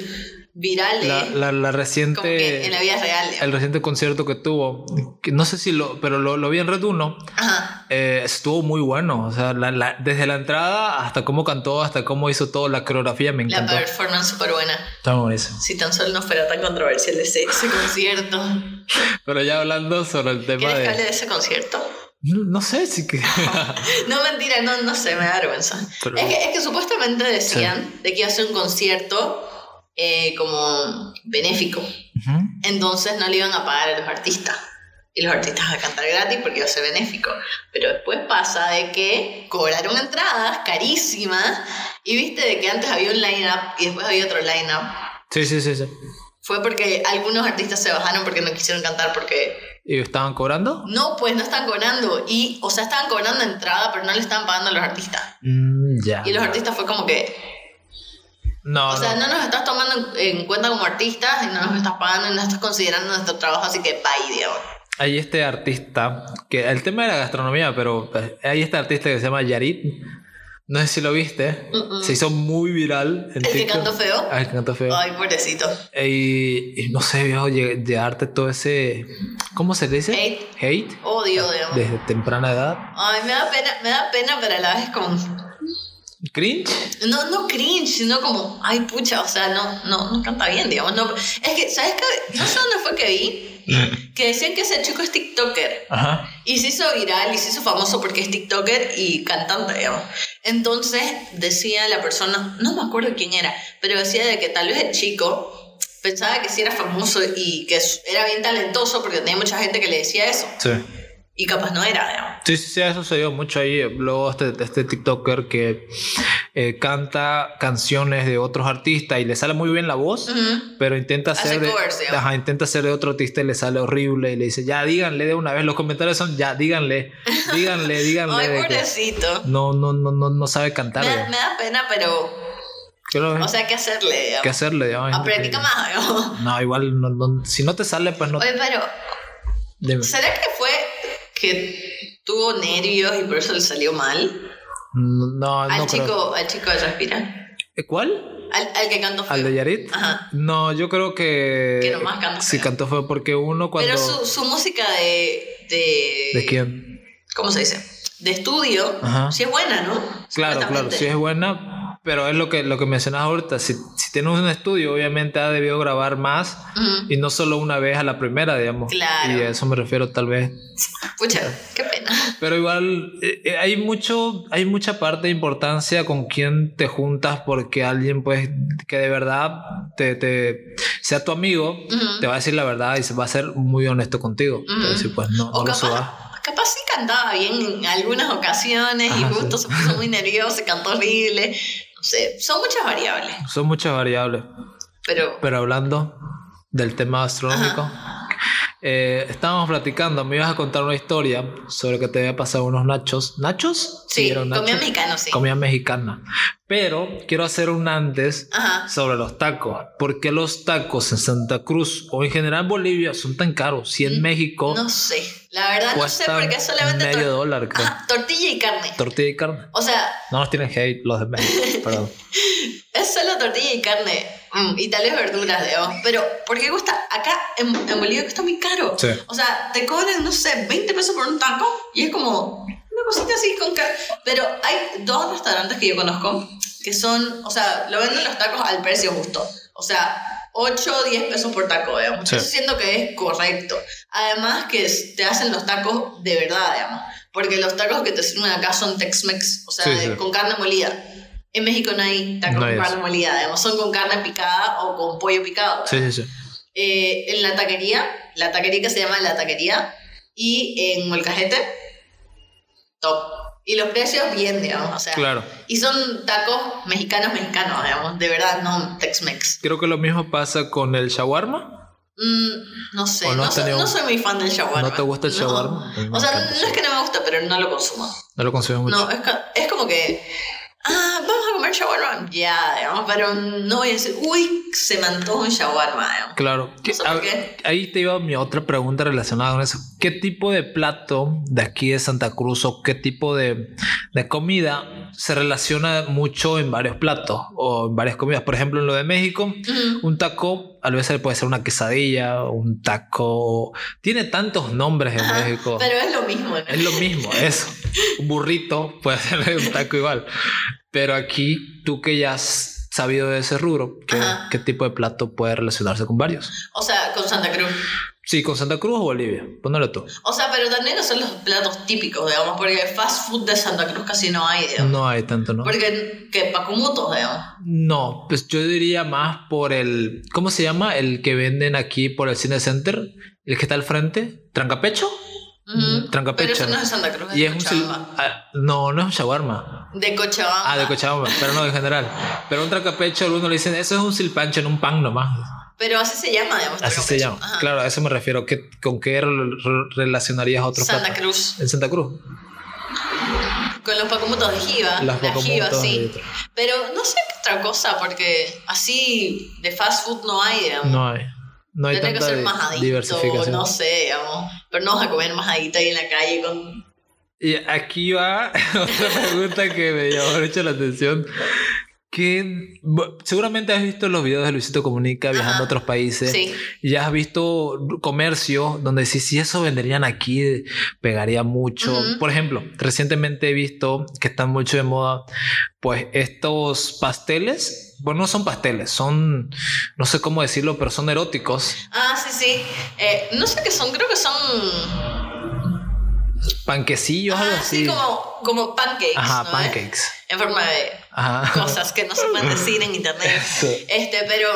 viral La, la, reciente. en la vida real. El reciente concierto que tuvo, que no sé si lo. Pero lo, lo vi en Red 1. Eh, estuvo muy bueno. O sea, la, desde la entrada hasta cómo cantó, hasta cómo hizo toda la coreografía, me encantó. La performance súper buena. Está buenísimo. Si tan solo no fuera tan controversial ese, ese concierto. pero ya hablando sobre el tema ¿Quieres de. Que de ese concierto? No, sé si que. no, mentira, no, no sé, me da vergüenza. Es, que, es que supuestamente decían de que iba a ser un concierto eh, como benéfico. Entonces no le iban a pagar a los artistas. Y los artistas a cantar gratis porque iba a ser benéfico. Pero después pasa de que cobraron entradas carísimas. Y viste de que antes había un line-up y después había otro line-up. Sí, sí, sí, sí. Fue porque algunos artistas se bajaron porque no quisieron cantar porque... ¿Y estaban cobrando? No, pues no están cobrando. Y, o sea, estaban cobrando entrada, pero no le estaban pagando a los artistas. Mm, ya. Y los artistas fue como que No. O sea, no nos estás tomando en cuenta como artistas y no nos estás pagando y no estás considerando nuestro trabajo, así que bye, digamos. Hay este artista, que el tema de la gastronomía, pero hay este artista que se llama Yarit. No sé si lo viste. Se hizo muy viral. ¿El que cantó feo? Ah, el que cantó feo. Ay, pobrecito. Y, no sé, viejo, llegarte todo ese. ¿Cómo se dice? Hate. Hate. Odio, odio. Desde temprana edad. Ay, me da pena, me da pena, pero a la vez como. ¿Cringe? No, no cringe, sino como, ay, pucha, o sea, no, no, no canta bien, digamos. No, es que, ¿sabes qué? No sé dónde fue que vi que decían que ese chico es TikToker. Y se hizo viral y se hizo famoso porque es TikToker y cantante, digamos. Entonces decía la persona, no me acuerdo quién era, pero decía de que tal vez el chico pensaba que sí era famoso y que era bien talentoso porque tenía mucha gente que le decía eso. Sí y capaz no era, digamos. Sí, sí, sí, eso se dio mucho ahí. Luego este, este TikToker que eh, canta canciones de otros artistas y le sale muy bien la voz, pero intenta hacer, de, intenta hacer de otro artista y le sale horrible y le dice, ya díganle de una vez, los comentarios son, ya díganle, díganle, díganle. Ay, pobrecito. No, no, no, no, no sabe cantar. Me, me da pena, pero... o sea, ¿qué hacerle? Digamos? ¿Qué hacerle? Digamos? A practica más, digamos. No, igual, no, si no te sale, pues no... Oye, pero... ¿Será que fue que tuvo nervios y por eso le salió mal? No, al no chico, Al chico de Respira. ¿Eh, ¿Cuál? Al, al, que cantó feo. ¿Al de Yarit? Ajá. No, yo creo que... Que nomás cantó feo. Sí, cantó feo porque uno cuando... Pero su, su música de, de... ¿De quién? ¿Cómo se dice? De estudio. Ajá. Sí es buena, ¿no? Claro, claro, sí es buena, pero es lo que, lo que mencionas ahorita. Si, si tienes un estudio, obviamente ha debido grabar más y no solo una vez a la primera, digamos. Claro. Y a eso me refiero tal vez. Pucha, qué pena. Pero igual eh, eh, hay mucho, hay mucha parte de importancia con quién te juntas porque alguien pues que de verdad te, te sea tu amigo, te va a decir la verdad y se va a ser muy honesto contigo. Entonces, pues no, no lo subas capaz sí cantaba bien en algunas ocasiones y justo se puso muy nervioso, cantó horrible son muchas variables. Son muchas variables. Pero, Pero hablando del tema astronómico, eh, estábamos platicando, me ibas a contar una historia sobre que te había pasado unos nachos. ¿Nachos? Sí, comida mexicana, sí. Comida mexicana. Pero quiero hacer un antes sobre los tacos. ¿Por qué los tacos en Santa Cruz o en general en Bolivia son tan caros? Si en México. No sé. La verdad no sé porque solamente. Medio dólar, creo. tortilla y carne. Tortilla y carne. O sea. No nos tienen hate los de México, perdón. es solo tortilla y carne. Mm, y tal vez verduras, digamos. Pero, ¿por qué cuesta? Acá en, en Bolivia cuesta muy caro. Sí. O sea, te cobran, no sé, 20 pesos por un taco y es como una cosita así con carne. Pero hay dos restaurantes que yo conozco que son, o sea, lo venden los tacos al precio justo. O sea, 8 o 10 pesos por taco, digamos. Eso siento que es correcto. Además que te hacen los tacos de verdad, digamos. Porque los tacos que te sirven acá son Tex-Mex, o sea, con carne molida. En México no hay tacos con carne molida, digamos. Son con carne picada o con pollo picado. Sí, sí, sí. Eh, en la taquería, la taquería que se llama La Taquería, y en Molcajete, top. Y los precios bien, digamos, o sea. Claro. Y son tacos mexicanos, mexicanos, digamos, de verdad, no Tex-Mex. Creo que lo mismo pasa con el shawarma. Mm, no sé, no, soy, muy fan del shawarma. ¿No te gusta el shawarma? O sea, no es que no me gusta, pero no lo consumo. No lo consumo mucho. No, es, es como que ah, vamos a comer shawarma. Ya, digamos, pero no voy a decir, uy, se me antoja un shawarma. Digamos. Claro. Ahí te iba mi otra pregunta relacionada con eso. ¿Qué tipo de plato de aquí de Santa Cruz o qué tipo de, de comida se relaciona mucho en varios platos o en varias comidas? Por ejemplo, en lo de México, un taco a veces puede ser una quesadilla, un taco. Tiene tantos nombres en México. Pero es lo mismo. Es lo mismo, eso. Un burrito puede ser un taco igual. Pero aquí, tú que ya has sabido de ese rubro, ¿qué, ¿qué, tipo de plato puede relacionarse con varios? O sea, con Santa Cruz. Sí, con Santa Cruz o Bolivia. Póngalo tú. O sea, pero también no son los platos típicos, digamos, porque fast food de Santa Cruz casi no hay, digamos. No hay tanto, ¿no? Porque, ¿qué? ¿Pacumutos, digamos? No, pues yo diría más por el. ¿Cómo se llama? El que venden aquí por el Cine Center. El que está al frente. ¿Trancapecho? Uh Pero eso no es Santa Cruz, es y es un ah, No, no es un shawarma. De Cochabamba. Ah, de Cochabamba, pero no en general. Pero un trancapecho, algunos le dicen, eso es un silpancho en un pan nomás. Pero así se llama, digamos. Así se llama. Claro, a eso me refiero. ¿Con qué relacionarías otro Santa Cruz. En Santa Cruz. Con los pacomutos de Jiva. la Jiva, sí. Pero no sé qué otra cosa, porque así de fast food no hay, digamos. No hay. No hay Tendría que ser majadito, no sé, digamos. Pero no vas a comer majadito ahí en la calle con... Y aquí va otra pregunta que me llamó mucho la atención que seguramente has visto los videos de Luisito Comunica viajando a otros países. Sí. Y ya has visto comercio donde si, si eso venderían aquí, pegaría mucho. Por ejemplo, recientemente he visto que están mucho de moda, pues estos pasteles. Bueno, no son pasteles, son, no sé cómo decirlo, pero son eróticos. Ah, sí, sí. Eh, no sé qué son, creo que son panquecillos, algo así. Sí, como, como pancakes. Ajá, pancakes. En forma de cosas que no se pueden decir en internet. Este, pero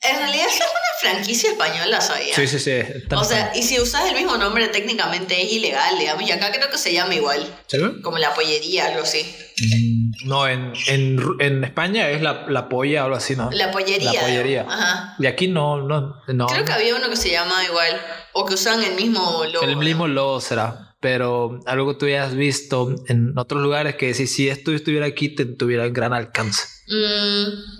en realidad es una franquicia española, ¿sabía? Sí, sí, sí. O sea, y si usas el mismo nombre técnicamente es ilegal, digamos, y acá creo que se llama igual. ¿Sí? Como la pollería, algo así. Mm, no, en, en, en España es la, la, polla, algo así, ¿no? La pollería. La pollería. Ajá. Y aquí no, no, no. Creo que había uno que se llama igual, o que usan el mismo logo. El mismo logo será pero algo que tú hayas visto en otros lugares que si, si esto estuviera aquí te tuviera gran alcance. Mm,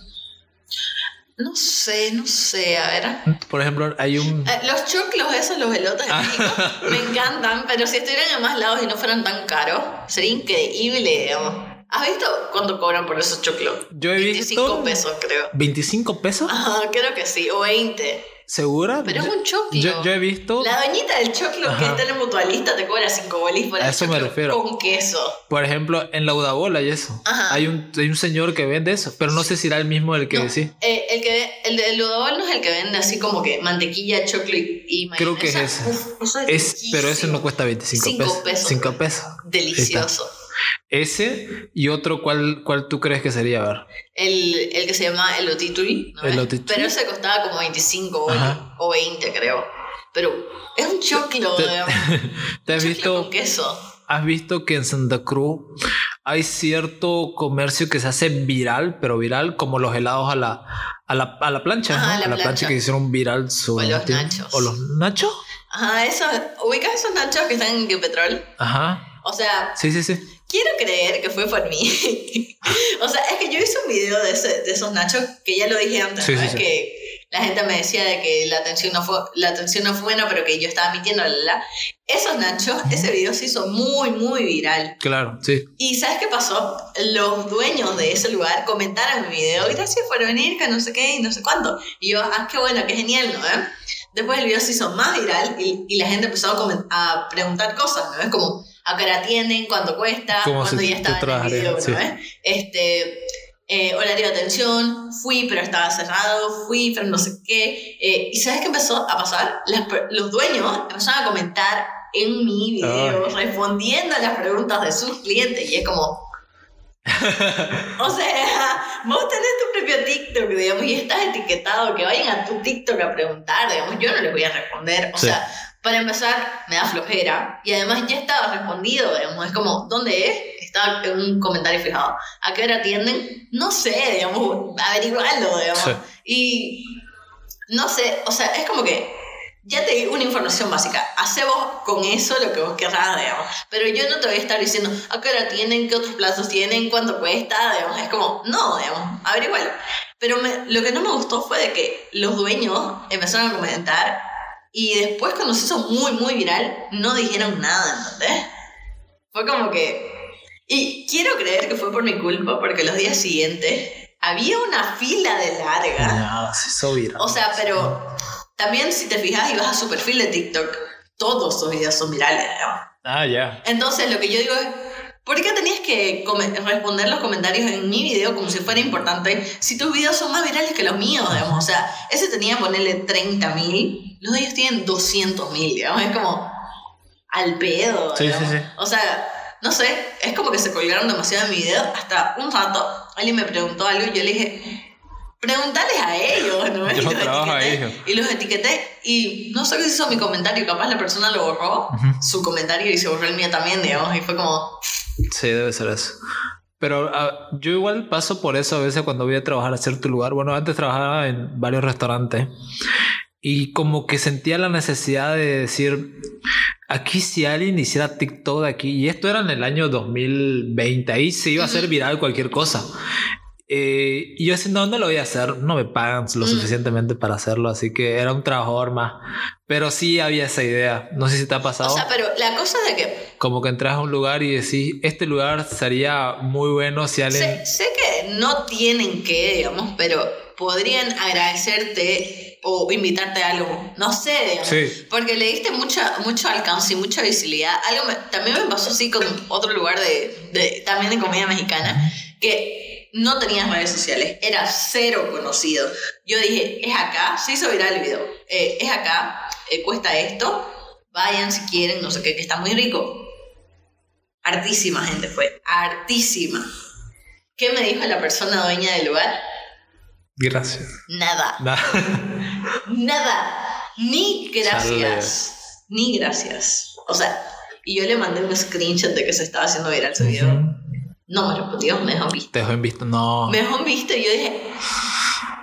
no sé, no sé, a ver. Por ejemplo, hay un... Eh, los choclos esos, los elotes ah. me encantan, pero si estuvieran en más lados y no fueran tan caros, sería increíble, digamos. ¿Has visto cuánto cobran por esos choclos? Yo he 25 pesos, creo. ¿25 pesos? Ajá, creo que sí, o 20. ¿Segura? Pero es un choclo. Yo, he visto. La doñita del choclo que está en el mutualista te cobra 5 bolis por A eso me refiero. Con queso. Por ejemplo, en la Udabola y eso. Hay un, hay un señor que vende eso, pero no sé si era el mismo el que decía. Eh, el que el del Udabola no es el que vende así como que mantequilla, choclo y, y Creo que es ese. es, pero ese no cuesta 25 5 pesos. 5 pesos. Delicioso. Ese y otro, ¿cuál, cuál tú crees que sería? A ver. El, el que se llama el Otituri. El Pero ese costaba como 25 o 20, creo. Pero es un choclo. ¿Te, ¿te has visto? Con queso. ¿Has visto que en Santa Cruz hay cierto comercio que se hace viral, pero viral como los helados a la, a la, a la plancha, ¿no? a la, plancha. que hicieron viral su... O los nachos. ¿O los nachos? Ajá, esos, ¿ubicas esos nachos que están en Petrol? Ajá. O sea... Sí, sí, sí. Quiero creer que fue por mí. o sea, es que yo hice un video de, de esos nachos que ya lo dije antes, Que la gente me decía de que la atención no fue, la atención no fue buena, pero que yo estaba mintiendo, la, la. Esos nachos, ese video se hizo muy, muy viral. Claro, sí. Y ¿sabes qué pasó? Los dueños de ese lugar comentaron mi video, gracias por venir, que no sé qué y no sé cuánto. Y yo, ah, qué bueno, qué genial, ¿no? ¿Eh? Después el video se hizo más viral y, y la gente empezó a, a preguntar cosas, ¿no? Es como, a qué hora atienden, cuánto cuesta, cuando ya estaba en el video, ¿no? Este, eh, horario de atención, fui pero estaba cerrado, fui pero no sé qué. Eh, ¿Y sabes qué empezó a pasar? los dueños empezaron a comentar en mi video, respondiendo a las preguntas de sus clientes y es como... o sea, vos tenés tu propio TikTok, digamos, y estás etiquetado, que vayan a tu TikTok a preguntar, digamos, yo no les voy a responder, o sea para empezar, me da flojera. Y además ya estaba respondido, digamos. Es como, ¿dónde es? Está en un comentario fijado. ¿A qué hora atienden? No sé, digamos, averiguarlo, digamos. Y no sé, o sea, es como que ya te di una información básica. Hace vos con eso lo que vos querrás, digamos. Pero yo no te voy a estar diciendo a qué hora atienden, qué otros plazos tienen, cuánto cuesta, digamos. Es como, no, digamos, averiguarlo. Pero lo que no me gustó fue de que los dueños empezaron a comentar y después cuando se hizo muy, muy viral, no dijeron nada, ¿entendés? Fue como que... Y quiero creer que fue por mi culpa, porque los días siguientes había una fila de larga. No, se hizo viral. O sea, pero también si te fijas y vas a su perfil de TikTok, todos sus videos son virales, ¿no? Ah, ya. Entonces lo que yo digo es, ¿Por qué tenías que responder los comentarios en mi video como si fuera importante si tus videos son más virales que los míos, digamos? O sea, ese tenía que ponerle 30.000, los de ellos tienen 200.000, digamos. Es como al pedo. Sí, sí, sí. O sea, no sé, es como que se colgaron demasiado en mi video. Hasta un rato alguien me preguntó algo y yo le dije, Preguntarles a ellos, ¿no? Yo y, los a ellos. y los etiqueté y no sé qué hizo mi comentario, capaz la persona lo borró, su comentario y se borró el mío también, digamos, y fue como... Sí, debe ser eso. Pero ah, yo igual paso por eso a veces cuando voy a trabajar a cierto lugar. Bueno, antes trabajaba en varios restaurantes y como que sentía la necesidad de decir, aquí si alguien hiciera TikTok de aquí, y esto era en el año 2020, ahí se iba a hacer viral cualquier cosa. Eh, y yo decía, no, no lo voy a hacer, no me pagan lo suficientemente para hacerlo, así que era un trabajador más. Pero sí había esa idea, no sé si te ha pasado. O sea, pero la cosa de que... Como que entras a un lugar y decís, este lugar sería muy bueno si alguien... Sé, sé que no tienen que, digamos, pero podrían agradecerte o invitarte a algo. No sé, digamos, porque le diste mucha, mucho alcance y mucha visibilidad. Algo también me pasó así con otro lugar de, de, también de comida mexicana, que no tenías redes sociales, era cero conocido. Yo dije, es acá, se hizo viral el video, eh, es acá, eh, cuesta esto, vayan si quieren, no sé qué, que está muy rico. Hartísima gente fue, hartísima. ¿Qué me dijo la persona dueña del lugar? Gracias. Nada. Nada. Ni gracias. Ni gracias. O sea, y yo le mandé un screenshot de que se estaba haciendo viral su video. No me respondió, me dejó visto. Te dejó en visto, no. Me dejó visto y yo dije,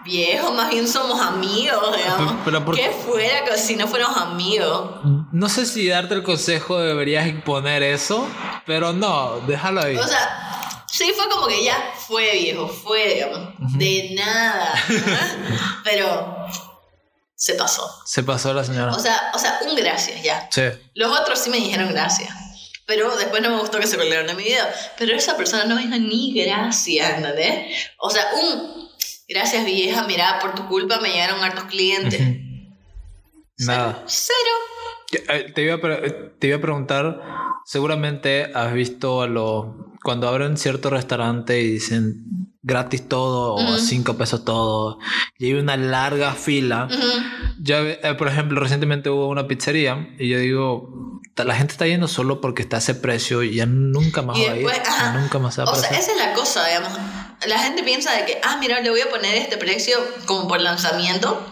viejo, más bien somos amigos, digamos. Pero, ¿Qué fuera que si no fuéramos amigos? No sé si darte el consejo deberías imponer eso, pero no, déjalo ahí. O sea, sí fue como que ya fue viejo, fue, digamos, de nada. pero se pasó. Se pasó la señora. O sea, o sea, un gracias ya. Sí. Los otros sí me dijeron gracias. Pero después no me gustó que se colgaron de mi video. Pero esa persona no me dijo ni gracias, ¿entendés? O sea, un gracias vieja, mira, por tu culpa me llegaron hartos clientes. Nada. Cero. Eh, te iba, a, te iba a preguntar, seguramente has visto a los... Cuando abren cierto restaurante y dicen gratis todo o cinco pesos todo y hay una larga fila. Ya, eh, por ejemplo, recientemente hubo una pizzería y yo digo, la gente está yendo solo porque está a ese precio y ya nunca más va a ir. nunca más va a O sea, esa es la cosa, digamos. La gente piensa de que, ah, mira, le voy a poner este precio como por lanzamiento.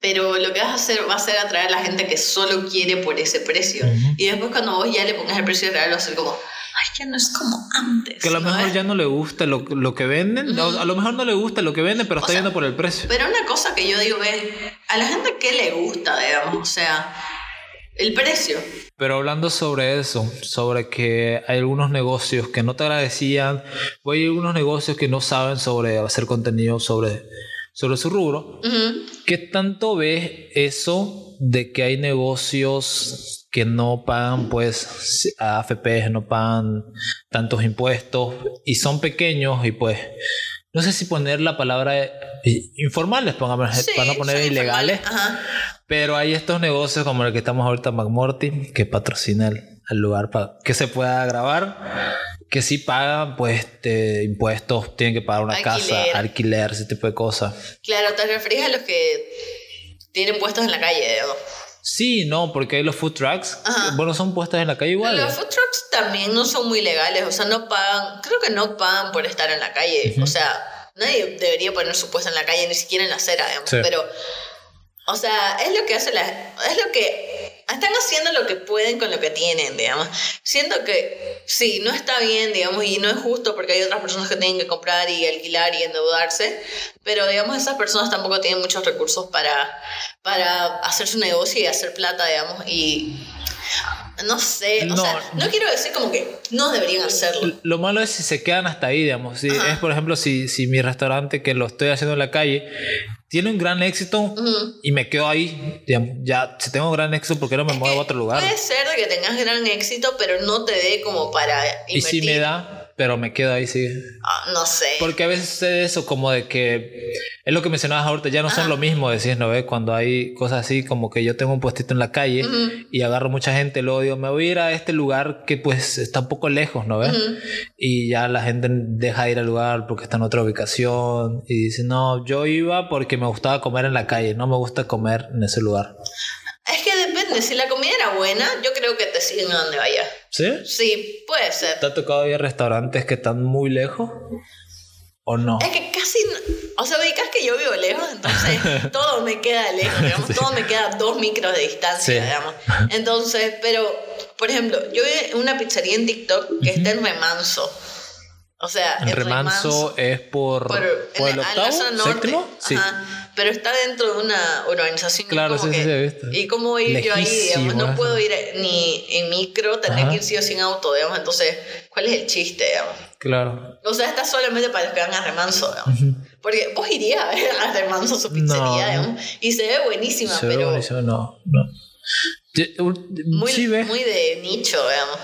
Pero lo que vas a hacer va a ser atraer a la gente que solo quiere por ese precio. Y después cuando vos ya le pongas el precio real, va a ser como, ay, ya no es como antes. Que a lo mejor ya no le gusta lo, lo que venden. A lo mejor no le gusta lo que venden, pero está yendo por el precio. Pero una cosa que yo digo es, a la gente que le gusta, digamos, o sea el precio. Pero hablando sobre eso, sobre que hay algunos negocios que no te agradecían, o hay algunos negocios que no saben sobre hacer contenido sobre, sobre su rubro, ¿qué tanto ves eso de que hay negocios que no pagan pues AFP, no pagan tantos impuestos y son pequeños y pues no sé si poner la palabra informales, pongamos, para no poner ilegales, pero hay estos negocios como el que estamos ahorita, McMorty, que patrocina el, lugar para que se pueda grabar, que si pagan pues este, impuestos, tienen que pagar una casa, alquiler, ese tipo de cosas. Claro, te refieres a los que tienen puestos en la calle, ¿no? Sí, no, porque hay los food trucks. Bueno, son puestos en la calle igual. Los food trucks también no son muy legales, o sea, no pagan, creo que no pagan por estar en la calle. O sea, nadie debería poner su puesto en la calle, ni siquiera en la acera, digamos. Pero o sea, es lo que hace la... Es lo que... Están haciendo lo que pueden con lo que tienen, digamos. Siento que sí, no está bien, digamos, y no es justo porque hay otras personas que tienen que comprar y alquilar y endeudarse, pero digamos, esas personas tampoco tienen muchos recursos para, para hacer su negocio y hacer plata, digamos, y no sé, o sea, no quiero decir como que no deberían hacerlo. Lo malo es si se quedan hasta ahí, digamos. Si es, por ejemplo, si, si mi restaurante que lo estoy haciendo en la calle tiene un gran éxito y me quedo ahí, digamos, ya si tengo gran éxito, ¿por qué no me muevo a otro lugar? Puede ser de que tengas gran éxito, pero no te dé como para invertir. Y si me da, pero me quedo ahí, sí. Ah, no sé. Porque a veces es eso, como de que es lo que mencionabas ahorita, ya no son lo mismo, decís, ¿no ves? Cuando hay cosas así, como que yo tengo un puestito en la calle y agarro mucha gente, luego digo, me voy a ir a este lugar que pues está un poco lejos, ¿no ves? Y ya la gente deja de ir al lugar porque está en otra ubicación y dice, no, yo iba porque me gustaba comer en la calle, no me gusta comer en ese lugar. Es que depende, si la comida era buena, yo creo que te siguen a donde vayas. ¿Sí? Sí, puede ser. ¿Te ha tocado ir a restaurantes que están muy lejos? ¿O no? Es que casi. O sea, ubicas que yo vivo lejos, entonces todo me queda lejos, digamos. Todo me queda dos micros de distancia, digamos. Entonces, pero, por ejemplo, yo vi una pizzería en TikTok que está en Remanso. O sea, el, remanso, es por, por, el, octavo, séptimo, sí. Pero está dentro de una urbanización. Claro, sí, sí, sí, visto. Y cómo ir yo ahí, digamos, no puedo ir ni en micro, tener que ir sí o sin auto, digamos, entonces, ¿cuál es el chiste, digamos? Claro. O sea, está solamente para los que van a remanso, digamos. Porque vos irías a ver a remanso su pizzería, digamos, y se ve buenísima, se pero... Buenísimo, no, no. Muy, muy de nicho, digamos.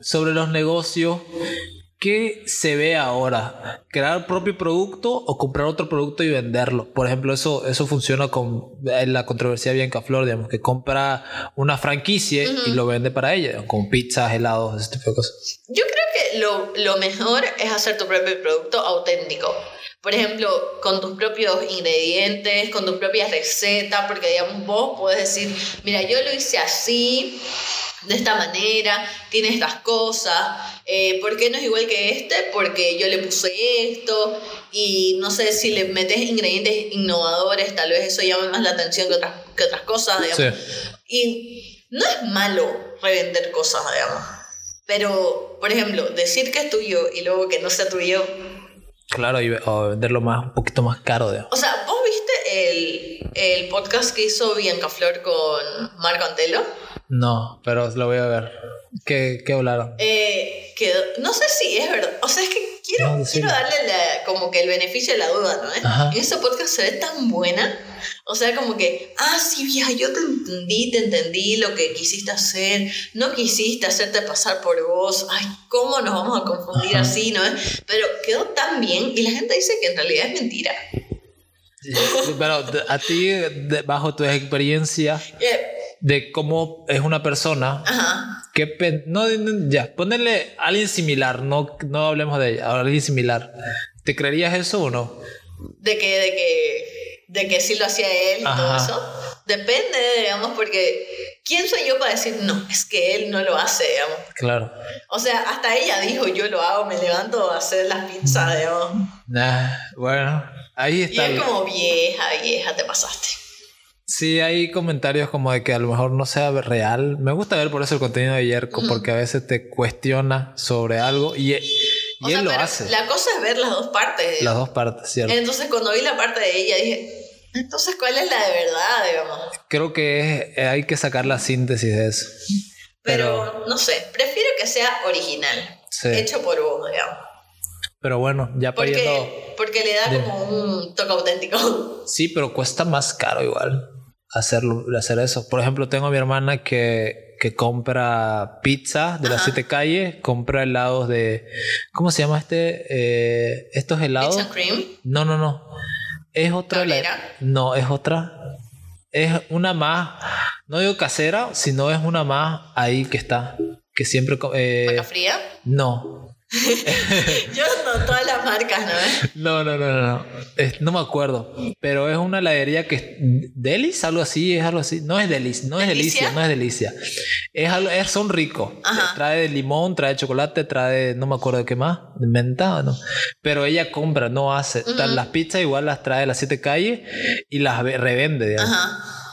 Sobre los negocios, ¿qué se ve ahora? ¿Crear propio producto o comprar otro producto y venderlo? Por ejemplo, eso, eso funciona con la controversia de Bianca Flor, digamos, que compra una franquicia y lo vende para ella, con pizzas, helados, ese tipo de cosas. Yo creo que lo, lo mejor es hacer tu propio producto auténtico. Por ejemplo, con tus propios ingredientes, con tus propias recetas, porque digamos, vos podés decir, mira, yo lo hice así, de esta manera, tiene estas cosas, eh, ¿por qué no es igual que este? Porque yo le puse esto y no sé si le metes ingredientes innovadores, tal vez eso llame más la atención que otras, que otras cosas, digamos. Y no es malo revender cosas, digamos. Pero, por ejemplo, decir que es tuyo y luego que no sea tuyo. Claro, y venderlo más, un poquito más caro, digamos. O sea, ¿vos viste el, el podcast que hizo Bianca Flor con Marco Antelo? No, pero lo voy a ver. ¿Qué, qué hablaron? Eh, que, no sé si es verdad. O sea, es que quiero, quiero darle como que el beneficio de la duda, ¿no? En ese podcast se ve tan buena. O sea, como que, ah, sí, vieja, yo te entendí, te entendí lo que quisiste hacer. No quisiste hacerte pasar por vos. Ay, ¿cómo nos vamos a confundir así, no? Pero quedó tan bien y la gente dice que en realidad es mentira. pero a ti, bajo tu experiencia, eh, de cómo es una persona. Ajá. que no ya ponerle a alguien similar no no hablemos de ella alguien similar. Te creerías eso o no de que de que de que sí lo hacía él y todo eso. Depende digamos porque quién soy yo para decir no es que él no lo hace digamos claro. O sea hasta ella dijo yo lo hago me levanto a hacer las pizzas digamos. Nah, bueno ahí está y es como vieja vieja te pasaste Sí, hay comentarios como de que a lo mejor no sea real. Me gusta ver por eso el contenido de Yerko, porque a veces te cuestiona sobre algo y, y él lo hace. La cosa es ver las dos partes. Las dos partes, cierto. Entonces, cuando vi la parte de ella, dije, entonces, ¿cuál es la de verdad, digamos? Creo que hay que sacar la síntesis de eso. Pero, no sé, prefiero que sea original, hecho por vos, digamos. Pero bueno, ya porque, Porque le da como un toque auténtico. Sí, pero cuesta más caro igual hacerlo, hacer eso. Por ejemplo, tengo a mi hermana que, que compra pizza de las siete calles, compra helados de. ¿Cómo se llama este? Eh, estos helados. ¿Pizza cream? No, no, no. Es otra. no, es otra. Es una más. No digo casera, sino es una más ahí que está. Que siempre. Eh, fría? No. Yo no, todas las marcas, ¿no? No, no, no, no. no me acuerdo. Pero es una heladería que es Delis, algo así, es algo así. No es Delis, no es delicia, no es delicia. Es algo, es, son ricos. Trae limón, trae chocolate, trae, no me acuerdo de qué más, de menta, ¿no? Pero ella compra, no hace. Las pizzas igual las trae a las siete calles y las revende, digamos. Ajá.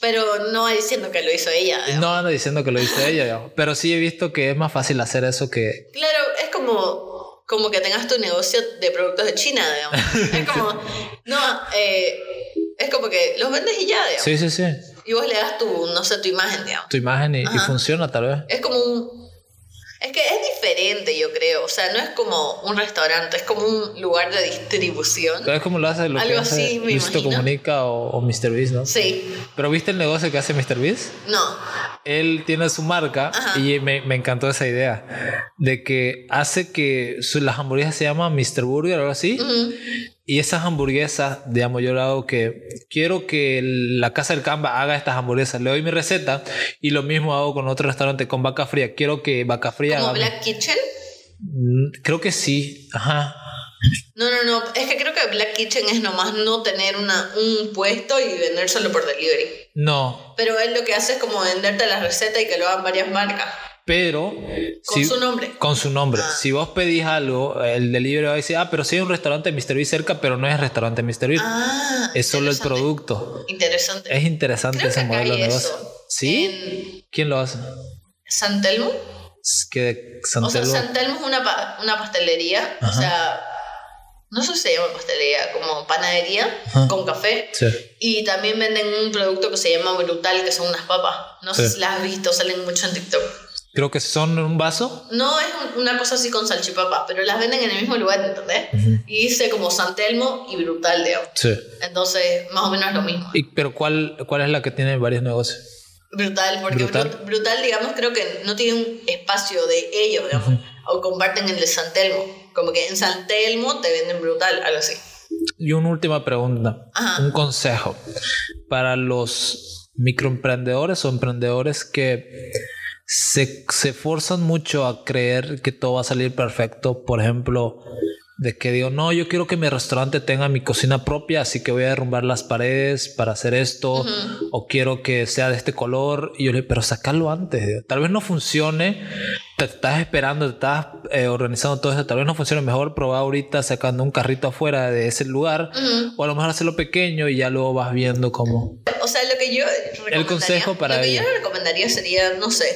Pero no diciendo que lo hizo ella. No anda diciendo que lo hizo ella, pero sí he visto que es más fácil hacer eso que... Claro, es como, como que tengas tu negocio de productos de China, digamos. Es como, no, eh, es como que los vendes y ya, digamos. Sí, sí, sí. Y vos le das tu, no sé, tu imagen, digamos. Tu imagen y, y funciona tal vez. Es como un es que es diferente, yo creo. O sea, no es como un restaurante, es como un lugar de distribución. es como lo hace lo Algo así, me Comunica o, o Mr. Beast, ¿no? Sí. ¿Pero viste el negocio que hace Mr. Beast? No. Él tiene su marca y me, me, encantó esa idea de que hace que su, las hamburguesas se llaman Mr. Burger o algo así. Y esas hamburguesas, digamos, yo le hago que quiero que la casa del Canva haga estas hamburguesas. Le doy mi receta y lo mismo hago con otro restaurante con vaca fría. Quiero que vaca fría. ¿Como Black Kitchen? Mm, creo que sí. Ajá. No, no, no. Es que creo que Black Kitchen es nomás no tener una, un puesto y vendérselo por delivery. No. Pero él lo que hace es como venderte la receta y que lo hagan varias marcas. Pero. Con su nombre. Con su nombre. Ah. Si vos pedís algo, el delivery va a decir, ah, pero sí hay un restaurante Mr. Beast cerca, pero no es restaurante Mr. Beast. Ah, es solo el producto. Interesante. Es interesante ese modelo de negocio. ¿Sí? ¿Quién lo hace? ¿San Telmo? que O sea, Santelmo es una, una pastelería, o sea, no sé si se llama pastelería, como panadería con café. Sí. Y también venden un producto que se llama Brutal, que son unas papas. No sé si las has visto, salen mucho en TikTok. Creo que son un vaso. No, es una cosa así con salchipapas, pero las venden en el mismo lugar, ¿entendés? Y dice como Santelmo y Brutal, digamos. Sí. Entonces, más o menos es lo mismo. ¿Y, ¿Pero cuál, cuál es la que tiene varios negocios? Brutal, porque brutal. digamos, creo que no tiene un espacio de ellos, digamos, o comparten el de Santelmo. Como que en Santelmo te venden brutal, algo así. Y una última pregunta, un consejo para los microemprendedores o emprendedores que se, se forzan mucho a creer que todo va a salir perfecto. Por ejemplo, de que digo, no, yo quiero que mi restaurante tenga mi cocina propia, así que voy a derrumbar las paredes para hacer esto, o quiero que sea de este color. Y yo le digo, pero sacarlo antes, tal vez no funcione, te estás esperando, te estás eh, organizando todo eso, tal vez no funcione mejor probar ahorita sacando un carrito afuera de ese lugar, o a lo mejor hacerlo pequeño y ya luego vas viendo cómo. O sea, lo que yo el consejo para lo que yo recomendaría sería, no sé,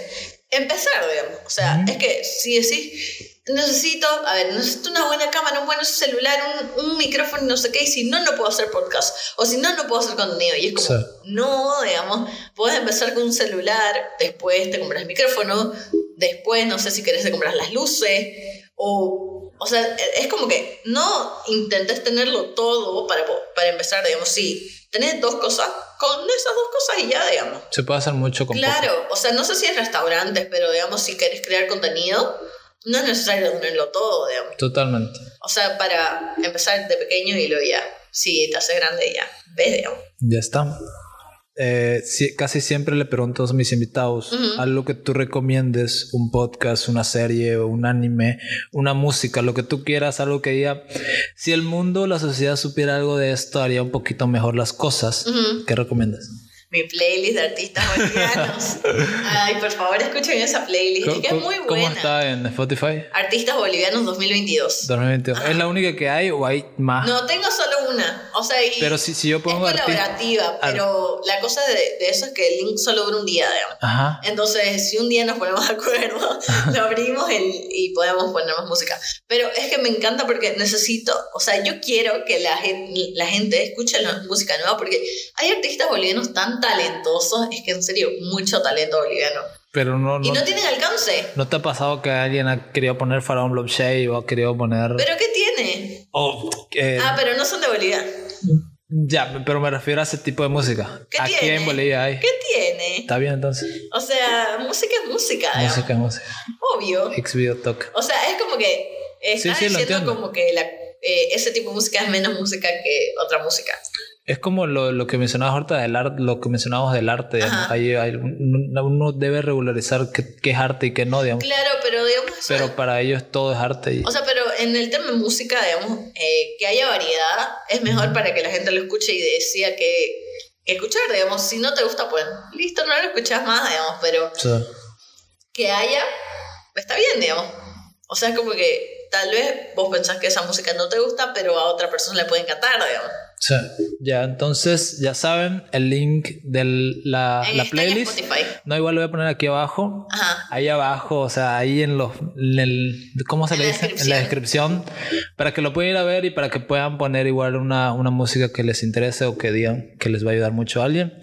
empezar, digamos. O sea, es que si decís necesito, a ver, necesito una buena cámara, un buen celular, un, un, micrófono, no sé qué, y si no, no puedo hacer podcast, o si no, no puedo hacer contenido. Y es como, no, digamos, puedes empezar con un celular, después te compras el micrófono, después, no sé si querés te compras las luces, o, o sea, es como que no intentes tenerlo todo para, para empezar, digamos, si tenés dos cosas, con esas dos cosas y ya, digamos. Se puede hacer mucho con Claro, o sea, no sé si es restaurantes, pero digamos, si querés crear contenido no es necesario tenerlo todo, digamos. Totalmente. O sea, para empezar de pequeño y luego ya, si te haces grande, ya ves, digamos. Ya está. Eh, casi siempre le pregunto a mis invitados algo que tú recomiendes, un podcast, una serie, un anime, una música, lo que tú quieras, algo que diga, si el mundo, la sociedad supiera algo de esto, haría un poquito mejor las cosas. ¿Qué recomiendas? Mi playlist de artistas bolivianos. Ay, por favor, escuchen esa playlist, que es muy buena. ¿Cómo está en Spotify? Artistas bolivianos 2022. 2022. ¿Es la única que hay o hay más? No, tengo solo una. O sea, pero si, si yo pongo es colaborativa, pero la cosa de, de, eso es que el link solo dura un día, digamos. Ajá. Entonces, si un día nos ponemos de acuerdo, lo abrimos y podemos poner más música. Pero es que me encanta porque necesito, o sea, yo quiero que la gente, la gente escuche la música nueva porque hay artistas bolivianos tan talentosos, es que en serio, mucho talento boliviano. Pero no, y no tienen alcance. ¿No te ha pasado que alguien ha querido poner Faraón Shade o ha querido poner. ¿Pero qué tiene? ah, pero no son de Bolivia. Ya, pero me refiero a ese tipo de música. ¿Qué Aquí tiene? en Bolivia hay. ¿Qué tiene? Está bien entonces. O sea, música es música. Música es música. Obvio. Ex video talk. O sea, es como que. Está sí, sí, diciendo como que la, eh, ese tipo de música es menos música que otra música. Es como lo, lo que mencionabas ahorita del arte, lo que mencionábamos del arte. Ahí, uno debe regularizar qué, qué, es arte y qué no, digamos. Claro, pero digamos. Pero para ellos todo es arte. O sea, pero en el tema de música, digamos, eh, que haya variedad es mejor para que la gente lo escuche y decida que, que, escuchar, digamos. Si no te gusta, pues listo, no lo escuchas más, digamos, pero que haya, está bien, digamos. O sea, es como que tal vez vos pensás que esa música no te gusta, pero a otra persona le puede encantar, digamos. Sí. Ya, entonces ya saben el link de la, la playlist. No, igual lo voy a poner aquí abajo. Ajá. Ahí abajo, o sea, ahí en los. ¿Cómo se le dice? En la descripción. Para que lo puedan ir a ver y para que puedan poner igual una, una música que les interese o que digan que les va a ayudar mucho a alguien.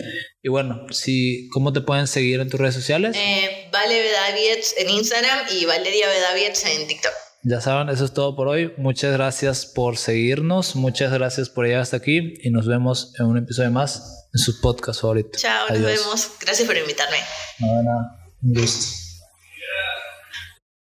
Y bueno, si, ¿cómo te pueden seguir en tus redes sociales? Eh, vale Bedaviets en Instagram y Valeria Bedaviets en TikTok. Ya saben, eso es todo por hoy. Muchas gracias por seguirnos, muchas gracias por llegar hasta aquí y nos vemos en un episodio más en su podcast favorito. Chao, nos vemos. Gracias por invitarme. Nada. Un gusto.